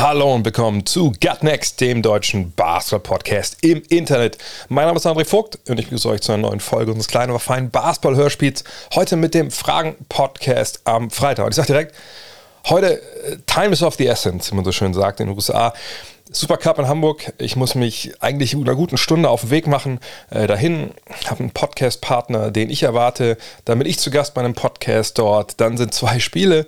Hallo und willkommen zu Gut Next, dem deutschen Basketball-Podcast im Internet. Mein Name ist André Vogt und ich begrüße euch zu einer neuen Folge unseres kleinen, aber feinen Basketball-Hörspiels. Heute mit dem Fragen-Podcast am Freitag. Und ich sage direkt, heute äh, Time is of the essence, wie man so schön sagt in den USA. Supercup in Hamburg. Ich muss mich eigentlich in einer guten Stunde auf den Weg machen äh, dahin. Habe einen Podcast-Partner, den ich erwarte. Dann bin ich zu Gast bei einem Podcast dort. Dann sind zwei Spiele.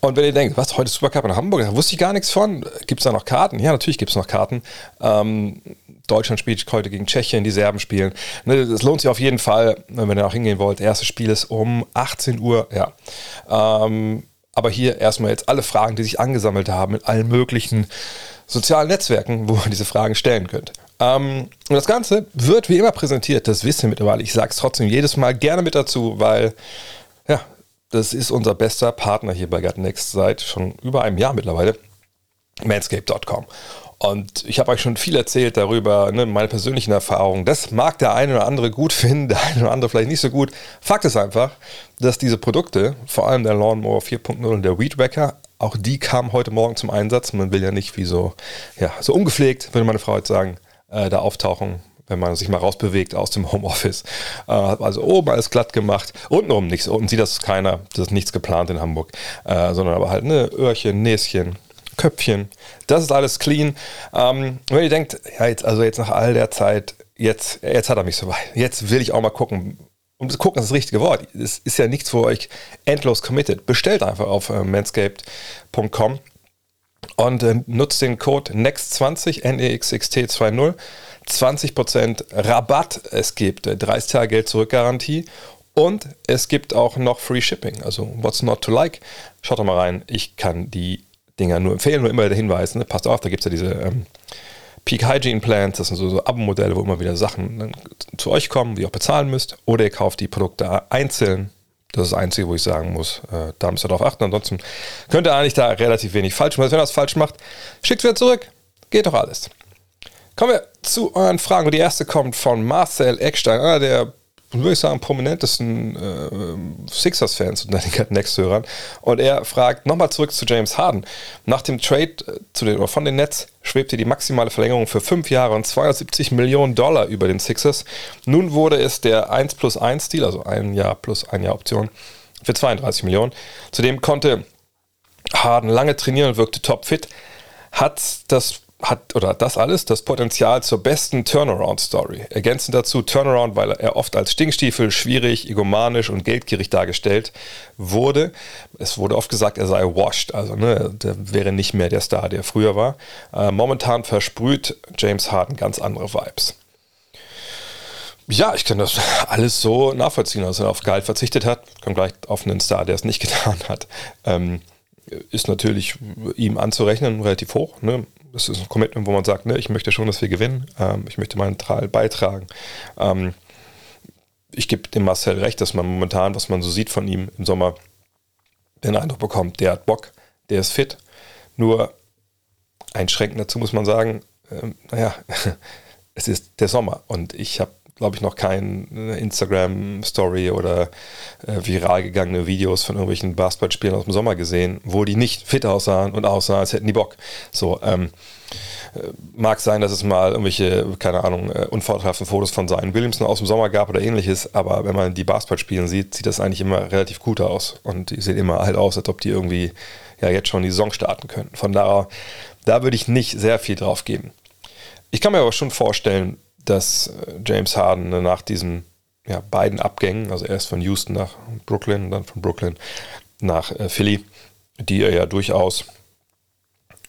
Und wenn ihr denkt, was, heute Supercup in Hamburg, da wusste ich gar nichts von. Gibt es da noch Karten? Ja, natürlich gibt es noch Karten. Ähm, Deutschland spielt heute gegen Tschechien, die Serben spielen. Ne, das lohnt sich auf jeden Fall, wenn ihr auch hingehen wollt. Erstes Spiel ist um 18 Uhr. Ja. Ähm, aber hier erstmal jetzt alle Fragen, die sich angesammelt haben in allen möglichen sozialen Netzwerken, wo ihr diese Fragen stellen könnt. Ähm, und das Ganze wird wie immer präsentiert, das wisst ihr mittlerweile. Ich sage es trotzdem jedes Mal gerne mit dazu, weil ja, das ist unser bester Partner hier bei Next seit schon über einem Jahr mittlerweile. Manscape.com. Und ich habe euch schon viel erzählt darüber, ne, meine persönlichen Erfahrungen. Das mag der eine oder andere gut finden, der eine oder andere vielleicht nicht so gut. Fakt ist einfach, dass diese Produkte, vor allem der Lawnmower 4.0 und der Weed Wacker, auch die kamen heute Morgen zum Einsatz. Man will ja nicht wie so, ja, so ungepflegt, würde meine Frau jetzt sagen, äh, da auftauchen, wenn man sich mal rausbewegt aus dem Homeoffice. Äh, also oben alles glatt gemacht, untenrum nichts. Unten sieht das keiner, das ist nichts geplant in Hamburg, äh, sondern aber halt ne, Öhrchen, Näschen, Köpfchen. Das ist alles clean. Ähm, wenn ihr denkt, ja, jetzt, also jetzt nach all der Zeit, jetzt, jetzt hat er mich so weit. Jetzt will ich auch mal gucken. Und gucken ist das richtige Wort. Es ist ja nichts für euch endlos committed. Bestellt einfach auf äh, manscaped.com und äh, nutzt den Code NEXT20, NEXXT20. 20% Rabatt. Es gibt äh, 30 Tage Geld zurück Garantie und es gibt auch noch Free Shipping. Also, what's not to like? Schaut doch mal rein. Ich kann die Dinger nur empfehlen, nur immer der Hinweis. Ne? Passt auf, da gibt es ja diese ähm, Peak Hygiene Plans. Das sind so, so Abo-Modelle, wo immer wieder Sachen dann zu euch kommen, die ihr auch bezahlen müsst. Oder ihr kauft die Produkte einzeln. Das ist das Einzige, wo ich sagen muss, äh, da müsst ihr darauf achten. Ansonsten könnt ihr eigentlich da relativ wenig falsch machen. Wenn ihr das falsch macht, schickt wieder zurück. Geht doch alles. Kommen wir zu euren Fragen. Die erste kommt von Marcel Eckstein, einer der, würde ich sagen, prominentesten äh, Sixers-Fans unter den Next-Hörern. Und er fragt nochmal zurück zu James Harden. Nach dem Trade äh, zu den, oder von den Nets schwebte die maximale Verlängerung für fünf Jahre und 270 Millionen Dollar über den Sixers. Nun wurde es der 1 plus 1 Deal, also ein Jahr plus ein Jahr Option, für 32 Millionen. Zudem konnte Harden lange trainieren und wirkte topfit. Hat das hat oder das alles das Potenzial zur besten Turnaround-Story. Ergänzend dazu Turnaround, weil er oft als Stinkstiefel, schwierig, egomanisch und geldgierig dargestellt wurde. Es wurde oft gesagt, er sei washed, also ne, der wäre nicht mehr der Star, der früher war. Äh, momentan versprüht James Harden ganz andere Vibes. Ja, ich kann das alles so nachvollziehen, dass er auf Gehalt verzichtet hat. Kommt gleich auf einen Star, der es nicht getan hat. Ähm, ist natürlich ihm anzurechnen, relativ hoch. Ne? Das ist ein Commitment, wo man sagt, ne, ich möchte schon, dass wir gewinnen, ähm, ich möchte meinen Teil beitragen. Ähm, ich gebe dem Marcel recht, dass man momentan, was man so sieht von ihm im Sommer, den Eindruck bekommt, der hat Bock, der ist fit. Nur einschränkend dazu muss man sagen, ähm, naja, es ist der Sommer und ich habe glaube ich, noch keine Instagram-Story oder äh, viral gegangene Videos von irgendwelchen Basketballspielern aus dem Sommer gesehen, wo die nicht fit aussahen und aussahen, als hätten die Bock. So, ähm, äh, mag sein, dass es mal irgendwelche, keine Ahnung, äh, unvorteilhaften Fotos von Zion Williamson aus dem Sommer gab oder ähnliches, aber wenn man die Basketball sieht, sieht das eigentlich immer relativ gut aus und die sehen immer halt aus, als ob die irgendwie ja jetzt schon die Saison starten können. Von daher, da würde ich nicht sehr viel drauf geben. Ich kann mir aber schon vorstellen, dass äh, James Harden nach diesen ja, beiden Abgängen, also erst von Houston nach Brooklyn, dann von Brooklyn nach äh, Philly, die er ja durchaus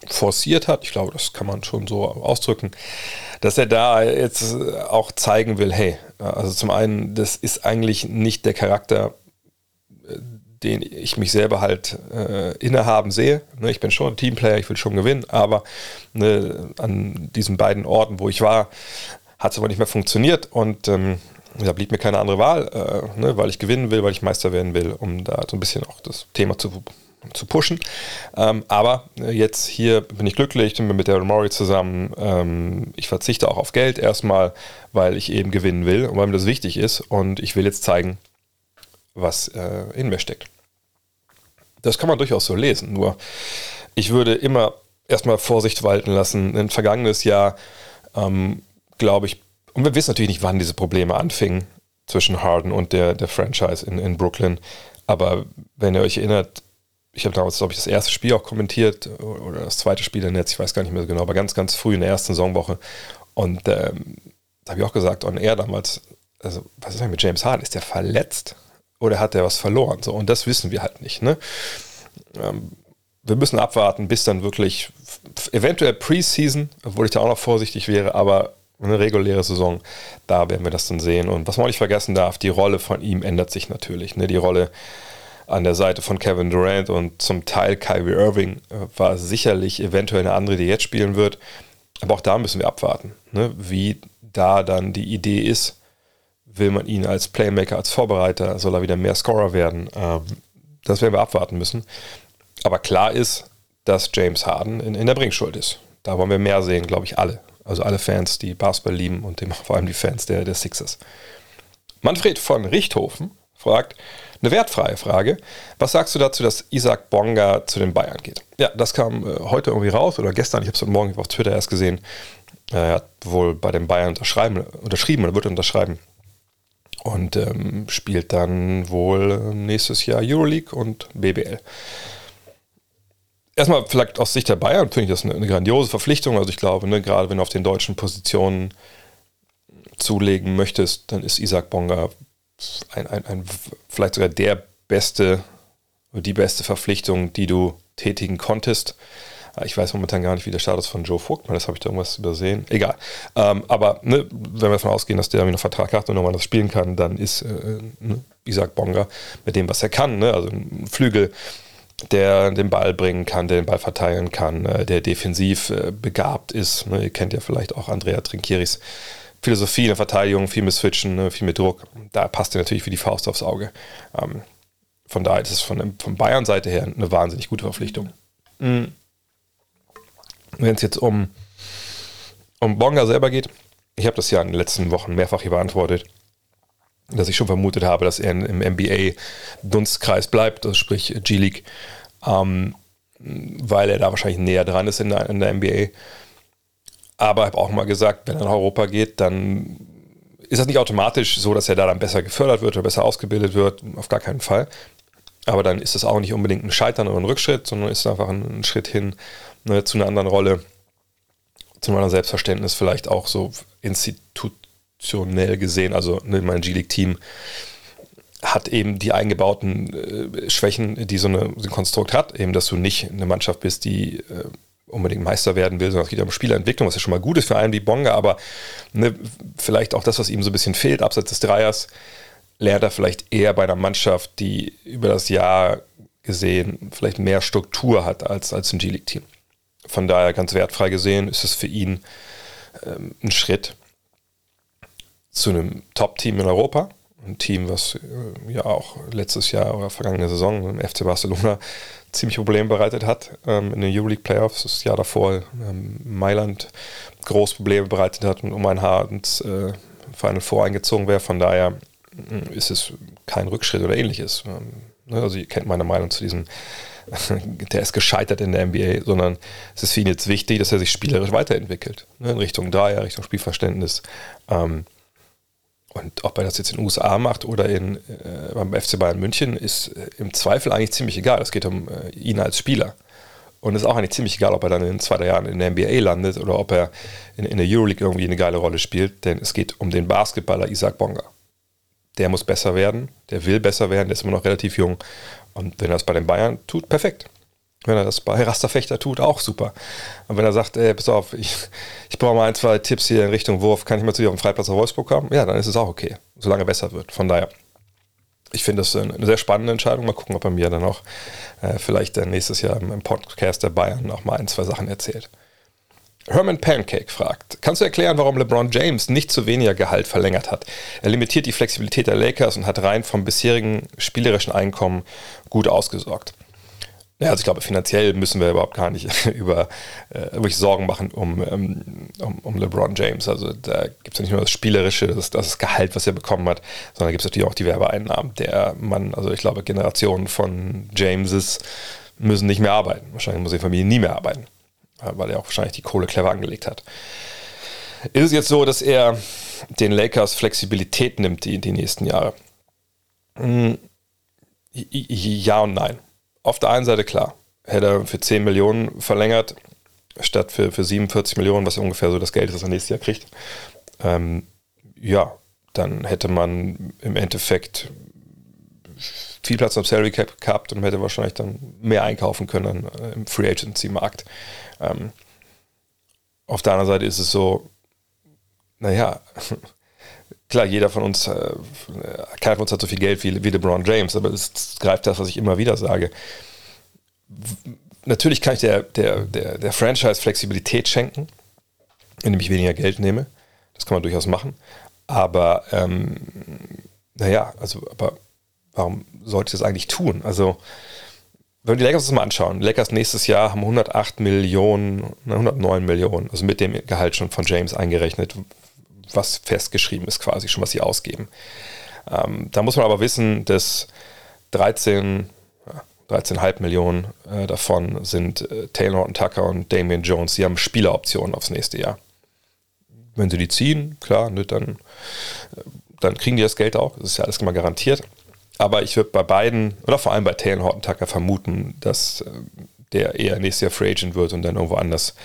forciert hat, ich glaube, das kann man schon so ausdrücken, dass er da jetzt auch zeigen will, hey, also zum einen, das ist eigentlich nicht der Charakter, äh, den ich mich selber halt äh, innehaben sehe. Ne, ich bin schon ein Teamplayer, ich will schon gewinnen, aber ne, an diesen beiden Orten, wo ich war, Hat es aber nicht mehr funktioniert und ähm, da blieb mir keine andere Wahl, äh, ne, weil ich gewinnen will, weil ich Meister werden will, um da so ein bisschen auch das Thema zu, zu pushen. Ähm, aber äh, jetzt hier bin ich glücklich, bin mit der Murray zusammen. Ähm, ich verzichte auch auf Geld erstmal, weil ich eben gewinnen will und weil mir das wichtig ist. Und ich will jetzt zeigen, was äh, in mir steckt. Das kann man durchaus so lesen. Nur ich würde immer erstmal Vorsicht walten lassen. Ein vergangenes Jahr, ähm, glaube ich, und wir wissen natürlich nicht, wann diese Probleme anfingen zwischen Harden und der, der Franchise in, in Brooklyn. Aber wenn ihr euch erinnert, ich habe damals, glaube ich, das erste Spiel auch kommentiert oder das zweite Spiel im Netz, ich weiß gar nicht mehr so genau, aber ganz, ganz früh in der ersten Saisonwoche. Und ähm, da habe ich auch gesagt, on air damals, also was ist denn mit James Harden? Ist der verletzt oder hat der was verloren? So, und das wissen wir halt nicht. Ne? Ähm, wir müssen abwarten, bis dann wirklich eventuell Preseason, obwohl ich da auch noch vorsichtig wäre, aber eine reguläre Saison, da werden wir das dann sehen. Und was man auch nicht vergessen darf, die Rolle von ihm ändert sich natürlich. Ne? Die Rolle an der Seite von Kevin Durant und zum Teil Kyrie Irving äh, war sicherlich eventuell eine andere, die jetzt spielen wird. Aber auch da müssen wir abwarten, ne? wie da dann die Idee ist. Will man ihn als Playmaker, als Vorbereiter, soll er wieder mehr Scorer werden? Ähm, das werden wir abwarten müssen. Aber klar ist, dass James Harden in, in der Bringschuld ist. Da wollen wir mehr sehen, glaube ich, alle. Also alle Fans, die Basketball lieben und vor allem die Fans der, der Sixers. Manfred von Richthofen fragt, eine wertfreie Frage. Was sagst du dazu, dass Isaac Bonga zu den Bayern geht? Ja, das kam äh, heute irgendwie raus oder gestern, ich habe es heute Morgen auf Twitter erst gesehen. Er hat wohl bei den Bayern unterschreiben, unterschrieben oder wird unterschreiben. Und ähm, spielt dann wohl nächstes Jahr Euroleague und BBL erstmal vielleicht aus Sicht der Bayern finde ich das eine, eine, grandiose Verpflichtung. Also ich glaube, ne, gerade wenn du auf den deutschen Positionen zulegen möchtest, dann ist Isaac Bonga ein, ein, ein, vielleicht sogar der beste die beste Verpflichtung, die du tätigen konntest. Ich weiß momentan gar nicht, wie der Status von Joe Vogt war, das habe ich da irgendwas übersehen. Egal. Ähm, aber ne, wenn wir davon ausgehen, dass der irgendwie noch Vertrag hat und nochmal das spielen kann, dann ist äh, ne, Isaac Bonga mit dem, was er kann, ne, also ein Flügel, der den Ball bringen kann, der den Ball verteilen kann, äh, der defensiv äh, begabt ist. Ne? Ihr kennt ja vielleicht auch Andrea Trinkieris Philosophie in der Verteidigung, viel mit Switchen, ne? viel mit Druck. Da passt er natürlich wie die Faust aufs Auge. Ähm, von daher ist es von, von Bayern-Seite her eine wahnsinnig gute Verpflichtung. Mhm. Wenn es jetzt um, um Bonga selber geht, ich habe das ja in den letzten Wochen mehrfach hier beantwortet dass ich schon vermutet habe, dass er im NBA-Dunstkreis bleibt, also sprich G-League, ähm, weil er da wahrscheinlich näher dran ist in der, in der NBA. Aber ich habe auch mal gesagt, wenn er nach Europa geht, dann ist das nicht automatisch so, dass er da dann besser gefördert wird oder besser ausgebildet wird. Auf gar keinen Fall. Aber dann ist es auch nicht unbedingt ein Scheitern oder ein Rückschritt, sondern ist einfach ein, ein Schritt hin ne, zu einer anderen Rolle, zu einem anderen Selbstverständnis, vielleicht auch so Institut konzeptionell gesehen, also ne, mein G-League-Team hat eben die eingebauten äh, Schwächen, die so, eine, so, ein Konstrukt hat, eben, dass du nicht eine Mannschaft bist, die äh, unbedingt Meister werden will, sondern es geht ja um Spielerentwicklung, was ja schon mal gut ist für einen wie Bonga, aber ne, vielleicht auch das, was ihm so ein bisschen fehlt, abseits des Dreiers, lernt er vielleicht eher bei einer Mannschaft, die über das Jahr gesehen vielleicht mehr Struktur hat als, als ein G-League-Team. Von daher ganz wertfrei gesehen ist es für ihn ähm, ein Schritt, zu einem Top-Team in Europa. Ein Team, was äh, ja auch letztes Jahr oder vergangene Saison im FC Barcelona ziemlich Probleme bereitet hat ähm, in den Euroleague Playoffs. Das Jahr davor ähm, Mailand groß Probleme bereitet hat und um ein Haar ins äh, Final Four eingezogen wäre. Von daher äh, ist es kein Rückschritt oder ähnliches. Ähm, ne, also ihr kennt meine Meinung zu diesem der ist gescheitert in der NBA, sondern es ist für ihn jetzt wichtig, dass er sich spielerisch weiterentwickelt. Ne, in Richtung Dreier, Richtung Spielverständnis. Und ob er das jetzt in den USA macht oder in, äh, beim FC Bayern München, ist äh, im Zweifel eigentlich ziemlich egal. Es geht um äh, ihn als Spieler. Und es ist auch eigentlich ziemlich egal, ob er dann in zwei, drei Jahren in der NBA landet oder ob er in, in der Euroleague irgendwie eine geile Rolle spielt. Denn es geht um den Basketballer Isaac Bonga. Der muss besser werden, der will besser werden, der ist immer noch relativ jung. Und wenn er das bei den Bayern tut, perfekt. Wenn er das bei Rasterfechter tut, auch super. Und wenn er sagt, ey, pass auf, ich, ich brauche mal ein, zwei Tipps hier in Richtung Wurf, kann ich mal zu dir auf dem Freiplatz nach Wolfsburg kommen? Ja, dann ist es auch okay, solange er besser wird. Von daher, ich finde das eine sehr spannende Entscheidung. Mal gucken, ob er mir dann auch äh, vielleicht nächstes Jahr im Podcast der Bayern auch mal ein, zwei Sachen erzählt. Herman Pancake fragt, Kannst du erklären, warum LeBron James nicht zu weniger Gehalt verlängert hat? Er limitiert die Flexibilität der Lakers und hat rein vom bisherigen spielerischen Einkommen gut ausgesorgt. Ja, also ich glaube, finanziell müssen wir überhaupt gar nicht über äh, wirklich Sorgen machen um, ähm, um, um LeBron James. Also da gibt es ja nicht nur das Spielerische, das, das Gehalt, was er bekommen hat, sondern gibt es natürlich auch die Werbeeinnahmen. Der Mann, also ich glaube, Generationen von Jameses müssen nicht mehr arbeiten. Wahrscheinlich muss die Familie nie mehr arbeiten, weil er auch wahrscheinlich die Kohle clever angelegt hat. Ist es jetzt so, dass er den Lakers Flexibilität nimmt die, die nächsten Jahre? Hm, ja und nein auf der einen Seite klar, hätte er für 10 Millionen verlängert, statt für, für 47 Millionen, was ungefähr so das Geld ist, das er nächstes Jahr kriegt. Ähm, ja, dann hätte man im Endeffekt viel Platz am Salary Cap gehabt und hätte wahrscheinlich dann mehr einkaufen können äh, im Free Agency Markt. Ähm, auf der anderen Seite ist es so, naja, klar, jeder von uns, äh, keiner von uns hat so viel Geld wie, wie LeBron James, aber es greift das, was ich immer wieder sage. Natürlich kann ich der, der, der, der Franchise Flexibilität schenken, indem ich weniger Geld nehme. Das kann man durchaus machen. Aber ähm, naja, also, aber warum sollte ich das eigentlich tun? Also, wenn wir die Lakers uns mal anschauen, Lakers nächstes Jahr haben 108 Millionen, 109 Millionen, also mit dem Gehalt schon von James eingerechnet, was festgeschrieben ist, quasi schon, was sie ausgeben. Ähm, da muss man aber wissen, dass 13, 13,5 Millionen äh, davon sind äh, Taylor und Tucker und Damian Jones. Die haben Spieleroptionen aufs nächste Jahr. Wenn sie die ziehen, klar, ne, dann, äh, dann kriegen die das Geld auch. Das ist ja alles immer garantiert. Aber ich würde bei beiden, oder vor allem bei Taylor Horton Tucker vermuten, dass äh, der eher nächstes Jahr Free Agent wird und dann irgendwo anders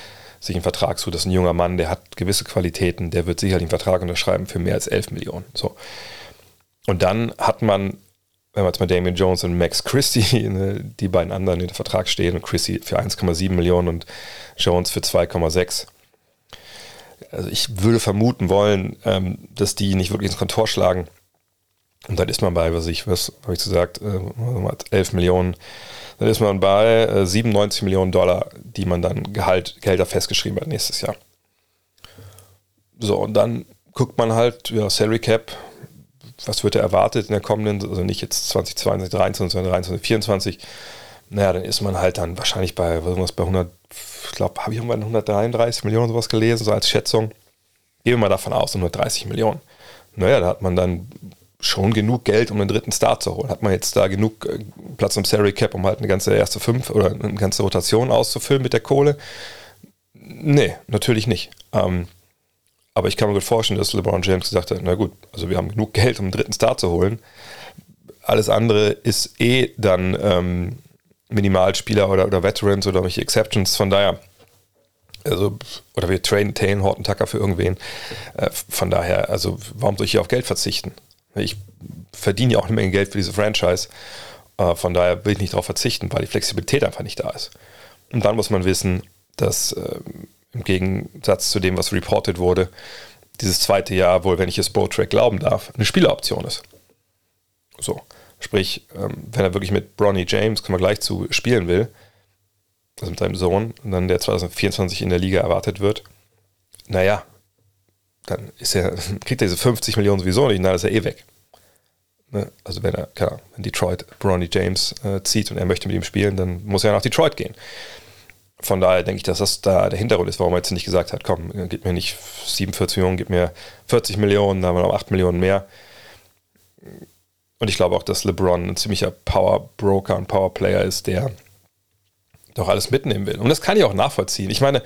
sich einen Vertrag zu. Das ist ein junger Mann, der hat gewisse Qualitäten, der wird sicherlich einen Vertrag unterschreiben für mehr als 11 Millionen. So. Und dann hat man, wenn man jetzt mal Damian Jones und Max Christie, ne, die beiden anderen in den Vertrag stehen und Christie für 1,7 Millionen und Jones für 2,6. Also ich würde vermuten wollen, ähm, dass die nicht wirklich ins Kontor schlagen. Und dann ist man bei, was ich, was habe ich gesagt, äh, 11 Millionen dann ist man bei äh, 97 Millionen Dollar, die man dann Gehalt, Gelder festgeschrieben hat nächstes Jahr. So, und dann guckt man halt, ja, Salary Cap, was wird da erwartet in der kommenden, also nicht jetzt 2022, 2023, sondern 2023, 2024. Naja, dann ist man halt dann wahrscheinlich bei, was ist bei 100, ich glaube, habe ich irgendwann 133 Millionen sowas gelesen, so als Schätzung. Gehen wir mal davon aus, 130 Millionen. Naja, da hat man dann schon genug Geld, um einen dritten Star zu holen. Hat man jetzt da genug äh, Platz im Salary Cap, um halt eine ganze erste fünf oder eine ganze Rotation auszufüllen mit der Kohle? Nee, natürlich nicht. Ähm, aber ich kann mir gut vorstellen, dass LeBron James gesagt hat, na gut, also wir haben genug Geld, um einen dritten Star zu holen. Alles andere ist eh dann ähm, Minimalspieler oder, oder Veterans oder welche Exceptions. Von daher, also, oder wir trainen Taylor Horton Tucker für irgendwen. Äh, von daher, also warum soll ich hier auf Geld verzichten? Ich verdiene ja auch eine Menge Geld für diese Franchise. Äh, von daher will ich nicht darauf verzichten, weil die Flexibilität einfach nicht da ist. Und dann muss man wissen, dass äh, im Gegensatz zu dem, was reported wurde, dieses zweite Jahr wohl, wenn ich es Track glauben darf, eine Spieleroption ist. So, sprich, ähm, wenn er wirklich mit Bronny James, kommen wir gleich zu, spielen will, also mit seinem Sohn, und dann der 2024 in der Liga erwartet wird, naja, dann ist er, kriegt er diese 50 Millionen sowieso nicht, dann ist er eh weg. Ne? Also wenn er, klar, wenn Detroit Bronny James äh, zieht und er möchte mit ihm spielen, dann muss er nach Detroit gehen. Von daher denke ich, dass das da der Hintergrund ist, warum er jetzt nicht gesagt hat, komm, gib mir nicht 47 Millionen, gib mir 40 Millionen, dann haben wir noch 8 Millionen mehr. Und ich glaube auch, dass LeBron ein ziemlicher Power Broker und Power Player ist, der doch alles mitnehmen will. Und das kann ich auch nachvollziehen. Ich meine,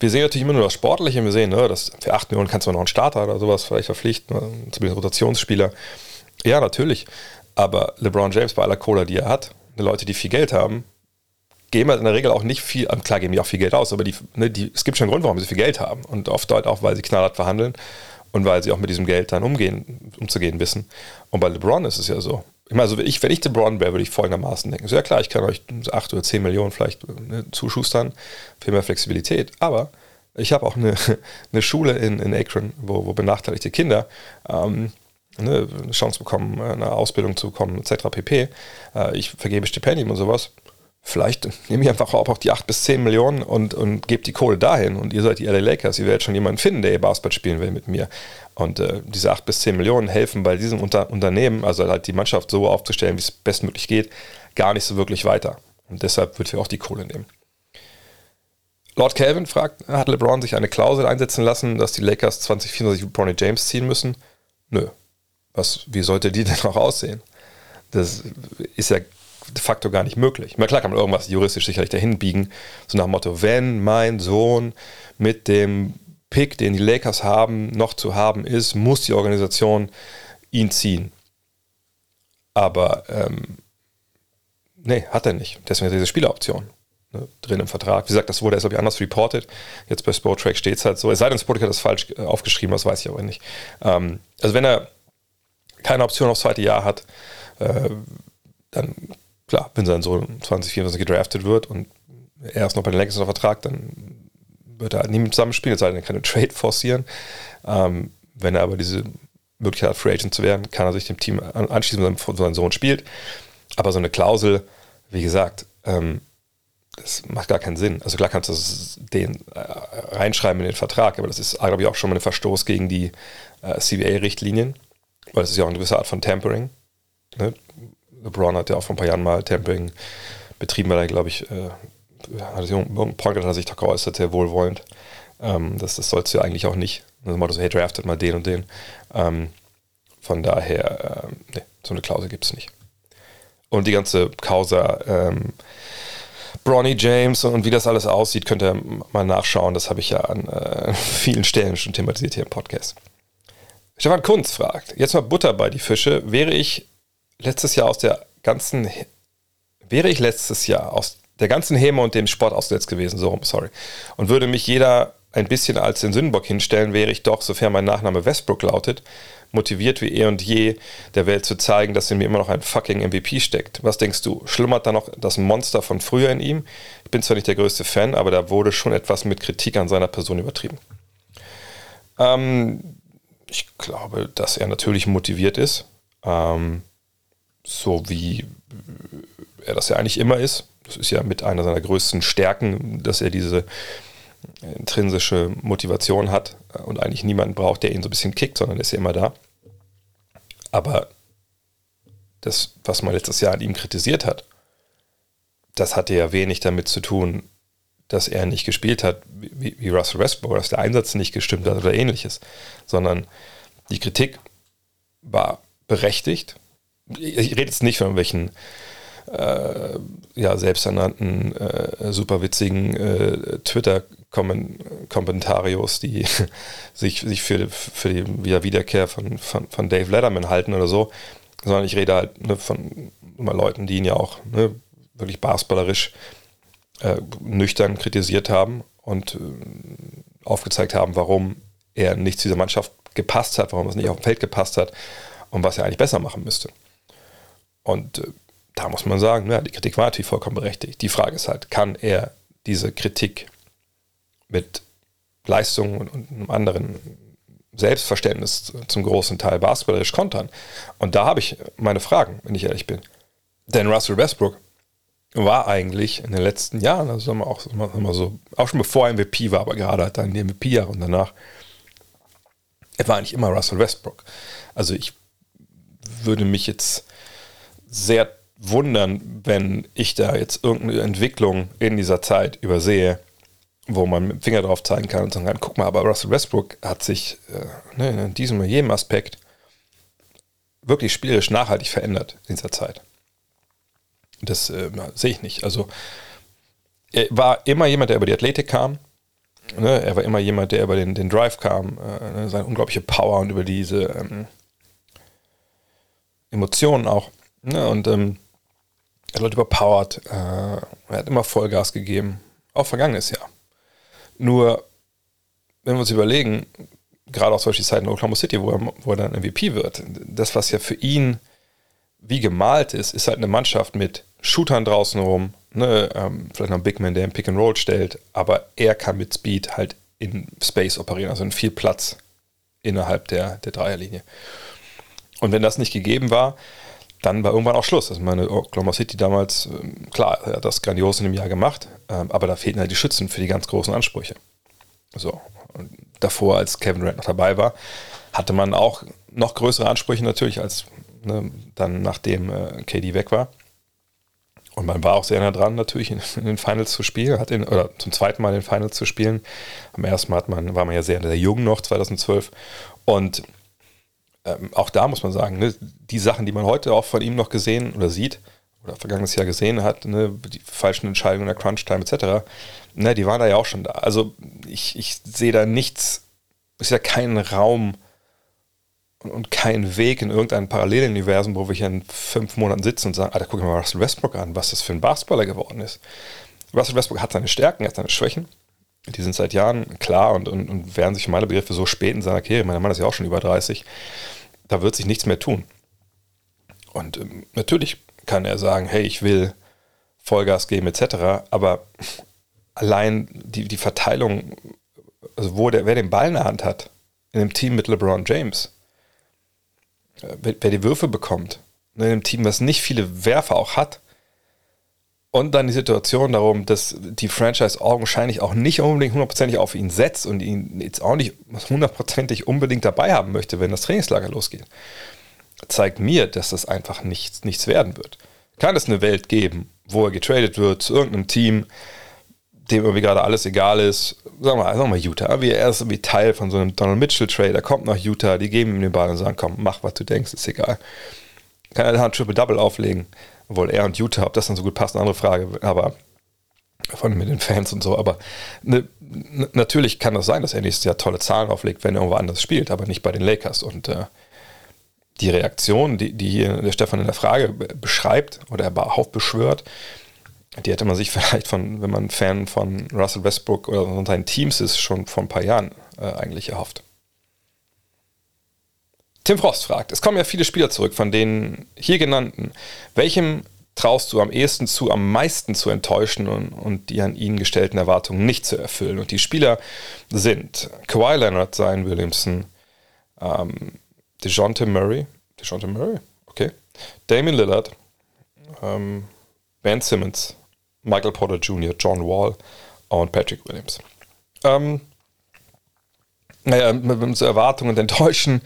wir sehen natürlich immer nur das Sportliche. Wir sehen, ne, dass für 8 Millionen kannst du noch einen Starter oder sowas vielleicht verpflichten, ne, zumindest Rotationsspieler. Ja, natürlich. Aber LeBron James bei aller Cola, die er hat, Leute, die viel Geld haben, geben halt in der Regel auch nicht viel, klar geben die auch viel Geld aus, aber die, ne, die, es gibt schon einen Grund, warum sie viel Geld haben. Und oft halt auch, weil sie knallhart verhandeln und weil sie auch mit diesem Geld dann umgehen, umzugehen wissen. Und bei LeBron ist es ja so. Ich meine, also ich, wenn ich LeBron wäre, würde ich folgendermaßen denken. So, ja klar, ich kann euch 8 oder 10 Millionen vielleicht ne, zuschustern, viel mehr Flexibilität, aber ich habe auch eine, eine Schule in, in Akron, wo, wo benachteiligte Kinder ähm, ne, eine Chance bekommen, eine Ausbildung zu bekommen, etc. pp. Äh, ich vergebe Stipendien und sowas. Vielleicht nehme ich einfach auch die 8 bis 10 Millionen und, und gebe die Kohle dahin und ihr seid die LA Lakers, ihr werdet schon jemanden finden, der ihr Basketball spielen will mit mir. Und äh, diese 8 bis 10 Millionen helfen bei diesem Unter Unternehmen, also halt die Mannschaft so aufzustellen, wie es bestmöglich geht, gar nicht so wirklich weiter. Und deshalb wird wir auch die Kohle nehmen. Lord Calvin fragt, hat LeBron sich eine Klausel einsetzen lassen, dass die Lakers 2024 Bronny James ziehen müssen? Nö. Was, wie sollte die denn auch aussehen? Das ist ja de facto gar nicht möglich. Na klar kann man irgendwas juristisch sicherlich dahin biegen, so nach dem Motto, wenn mein Sohn mit dem Pick, den die Lakers haben, noch zu haben ist, muss die Organisation ihn ziehen. Aber ähm, nee, hat er nicht. Deswegen hat er diese Spieleroption ne, drin im Vertrag. Wie gesagt, das wurde erst, glaube ich, anders reported. Jetzt bei Sportrack steht es halt so. Es sei denn, Sportrack hat das falsch äh, aufgeschrieben, das weiß ich aber nicht. Ähm, also wenn er keine Option aufs zweite Jahr hat, äh, dann klar, wenn sein Sohn 2024 gedraftet wird und er ist noch bei den Lakers unter Vertrag, dann wird er nie mit zusammen spielen, es sei denn, er kann einen Trade forcieren. Ähm, wenn er aber diese Möglichkeit hat, Free Agent zu werden, kann er sich dem Team anschließen, wenn sein Sohn spielt. Aber so eine Klausel, wie gesagt, ähm, das macht gar keinen Sinn. Also klar kannst du den äh, reinschreiben in den Vertrag, aber das ist, glaube ich, auch schon mal ein Verstoß gegen die äh, CBA-Richtlinien, weil es ist ja auch eine gewisse Art von Tampering. Ne? LeBron hat ja auch vor ein paar Jahren mal Tampering betrieben, weil er, glaube ich, äh, hat irgendein Point hat sich da geäußert, sehr wohlwollend. Ähm, das, das sollst du ja eigentlich auch nicht. Also mal so, hey, draftet mal den und den. Ähm, von daher, äh, nee, so eine Klausel gibt es nicht. Und die ganze Causa ähm, Bronny James und wie das alles aussieht, könnt ihr mal nachschauen. Das habe ich ja an äh, vielen Stellen schon thematisiert hier im Podcast. Stefan Kunz fragt, jetzt mal Butter bei die Fische. Wäre ich letztes Jahr aus der ganzen, wäre ich letztes Jahr aus der ganzen Häme und dem Sport ausgesetzt gewesen, so rum, sorry, und würde mich jeder ein bisschen als den Sündenbock hinstellen, wäre ich doch, sofern mein Nachname Westbrook lautet, motiviert wie eh und je, der Welt zu zeigen, dass in mir immer noch ein fucking MVP steckt. Was denkst du? Schlummert da noch das Monster von früher in ihm? Ich bin zwar nicht der größte Fan, aber da wurde schon etwas mit Kritik an seiner Person übertrieben. Ähm, ich glaube, dass er natürlich motiviert ist. Ähm, so wie er das ja eigentlich immer ist. Das ist ja mit einer seiner größten Stärken, dass er diese intrinsische Motivation hat und eigentlich niemanden braucht, der ihn so ein bisschen kickt, sondern ist ja immer da. Aber das, was man letztes Jahr an ihm kritisiert hat, das hatte ja wenig damit zu tun, dass er nicht gespielt hat wie, wie Russell Westbrook, dass der Einsatz nicht gestimmt hat oder ähnliches, sondern die Kritik war berechtigt ich rede jetzt nicht von irgendwelchen äh, ja, selbsternannten, äh, super witzigen äh, Twitter-Kommentarios, die sich, sich für, für die Wiederkehr von, von, von Dave Letterman halten oder so, sondern ich rede halt ne, von mal Leuten, die ihn ja auch ne, wirklich basketballerisch äh, nüchtern kritisiert haben und äh, aufgezeigt haben, warum er nicht zu dieser Mannschaft gepasst hat, warum es nicht auf dem Feld gepasst hat und was er eigentlich besser machen müsste. Und äh, da muss man sagen, ja, die Kritik war natürlich vollkommen berechtigt. Die Frage ist halt, kann er diese Kritik mit Leistung und, einem anderen Selbstverständnis zum großen Teil basketballerisch kontern? Und da habe ich meine Fragen, wenn ich ehrlich bin. Denn Russell Westbrook war eigentlich in den letzten Jahren, also sagen wir auch, sagen wir so, auch schon bevor er MVP war, aber gerade halt dann die MVP-Jahre und danach, er war eigentlich immer Russell Westbrook. Also ich würde mich jetzt sehr wundern, wenn ich da jetzt irgendeine Entwicklung in dieser Zeit übersehe, wo man mit dem Finger drauf zeigen kann und sagen kann, guck mal, aber Russell Westbrook hat sich äh, ne, in diesem oder jedem Aspekt wirklich spielerisch nachhaltig verändert in dieser Zeit. Das äh, sehe ich nicht. Also er war immer jemand, der über die Athletik kam. Ne? Er war immer jemand, der über den, den Drive kam, äh, ne? seine unglaubliche Power und über diese ähm, Emotionen auch. Ne, und ähm, er hat überpowered. Äh, er hat immer Vollgas gegeben. Auch vergangenes Jahr. Nur, wenn wir uns überlegen, gerade auch solche Zeiten in Oklahoma City, wo er, wo er dann MVP wird, das, was ja für ihn wie gemalt ist, ist halt eine Mannschaft mit Shootern draußen rum, ne, ähm, vielleicht noch ein Big Man, der im Pick and Roll stellt, aber er kann mit Speed halt in Space operieren, also in viel Platz innerhalb der, der Dreierlinie. Und wenn das nicht gegeben war, dann war irgendwann auch Schluss. Also meine Oklahoma City damals, ähm, klar, er hat das grandios in dem Jahr gemacht, ähm, aber da fehlten halt die Schützen für die ganz großen Ansprüche. So, und davor, als Kevin Durant noch dabei war, hatte man auch noch größere Ansprüche natürlich, als ne, dann nachdem äh, KD weg war. Und man war auch sehr nah dran, natürlich in, in den Finals zu spielen, hat in, oder zum zweiten Mal in den Finals zu spielen. Am ersten Mal hat man, war man ja sehr, sehr jung noch, 2012. Und ähm, auch da muss man sagen, ne, die Sachen, die man heute auch von ihm noch gesehen oder sieht, oder vergangenes Jahr gesehen hat, ne, die falschen Entscheidungen der Crunch-Time etc., ne, die waren da ja auch schon da. Also ich, ich sehe da nichts, ist ja kein Raum und, und kein Weg in irgendein Paralleluniversum, wo wir hier in fünf Monaten sitzen und sagen, Alter, guck mal Russell Westbrook an, was das für ein Basketballer geworden ist. Russell Westbrook hat seine Stärken, hat seine Schwächen. Die sind seit Jahren klar und, und, und werden sich meine Begriffe so spät in seiner Karriere, mein Mann ist ja auch schon über 30, da wird sich nichts mehr tun. Und ähm, natürlich kann er sagen, hey, ich will Vollgas geben etc., aber allein die, die Verteilung, also wo der, wer den Ball in der Hand hat, in einem Team mit LeBron James, äh, wer, wer die Würfe bekommt, in einem Team, was nicht viele Werfer auch hat, und dann die Situation darum, dass die Franchise augenscheinlich auch nicht unbedingt hundertprozentig auf ihn setzt und ihn jetzt auch nicht hundertprozentig unbedingt dabei haben möchte, wenn das Trainingslager losgeht, zeigt mir, dass das einfach nichts, nichts werden wird. Kann es eine Welt geben, wo er getradet wird zu irgendeinem Team, dem irgendwie gerade alles egal ist, sagen wir, sagen wir mal Utah, wie er ist irgendwie Teil von so einem Donald Mitchell-Trade, er kommt nach Utah, die geben ihm den Ball und sagen, komm, mach, was du denkst, ist egal. Kann er da ein Triple-Double auflegen, obwohl er und Utah, ob das dann so gut passt, eine andere Frage, aber von mit den Fans und so, aber ne, natürlich kann das sein, dass er nächstes Jahr tolle Zahlen auflegt, wenn er irgendwo anders spielt, aber nicht bei den Lakers und äh, die Reaktion, die, die hier der Stefan in der Frage beschreibt oder er behauptet beschwört, die hätte man sich vielleicht von, wenn man Fan von Russell Westbrook oder von seinen Teams ist, schon vor ein paar Jahren äh, eigentlich erhofft. Tim Frost fragt, es kommen ja viele Spieler zurück, von den hier genannten. Welchem traust du am ehesten zu, am meisten zu enttäuschen und, und die an ihnen gestellten Erwartungen nicht zu erfüllen? Und die Spieler sind Kawhi Leonard, Zion Williamson, ähm, DeJounte Murray, DeJounte Murray, okay, Damien Lillard, ähm, Ben Simmons, Michael Porter Jr., John Wall und Patrick Williams. Ähm, naja, mit so Erwartungen Enttäuschen,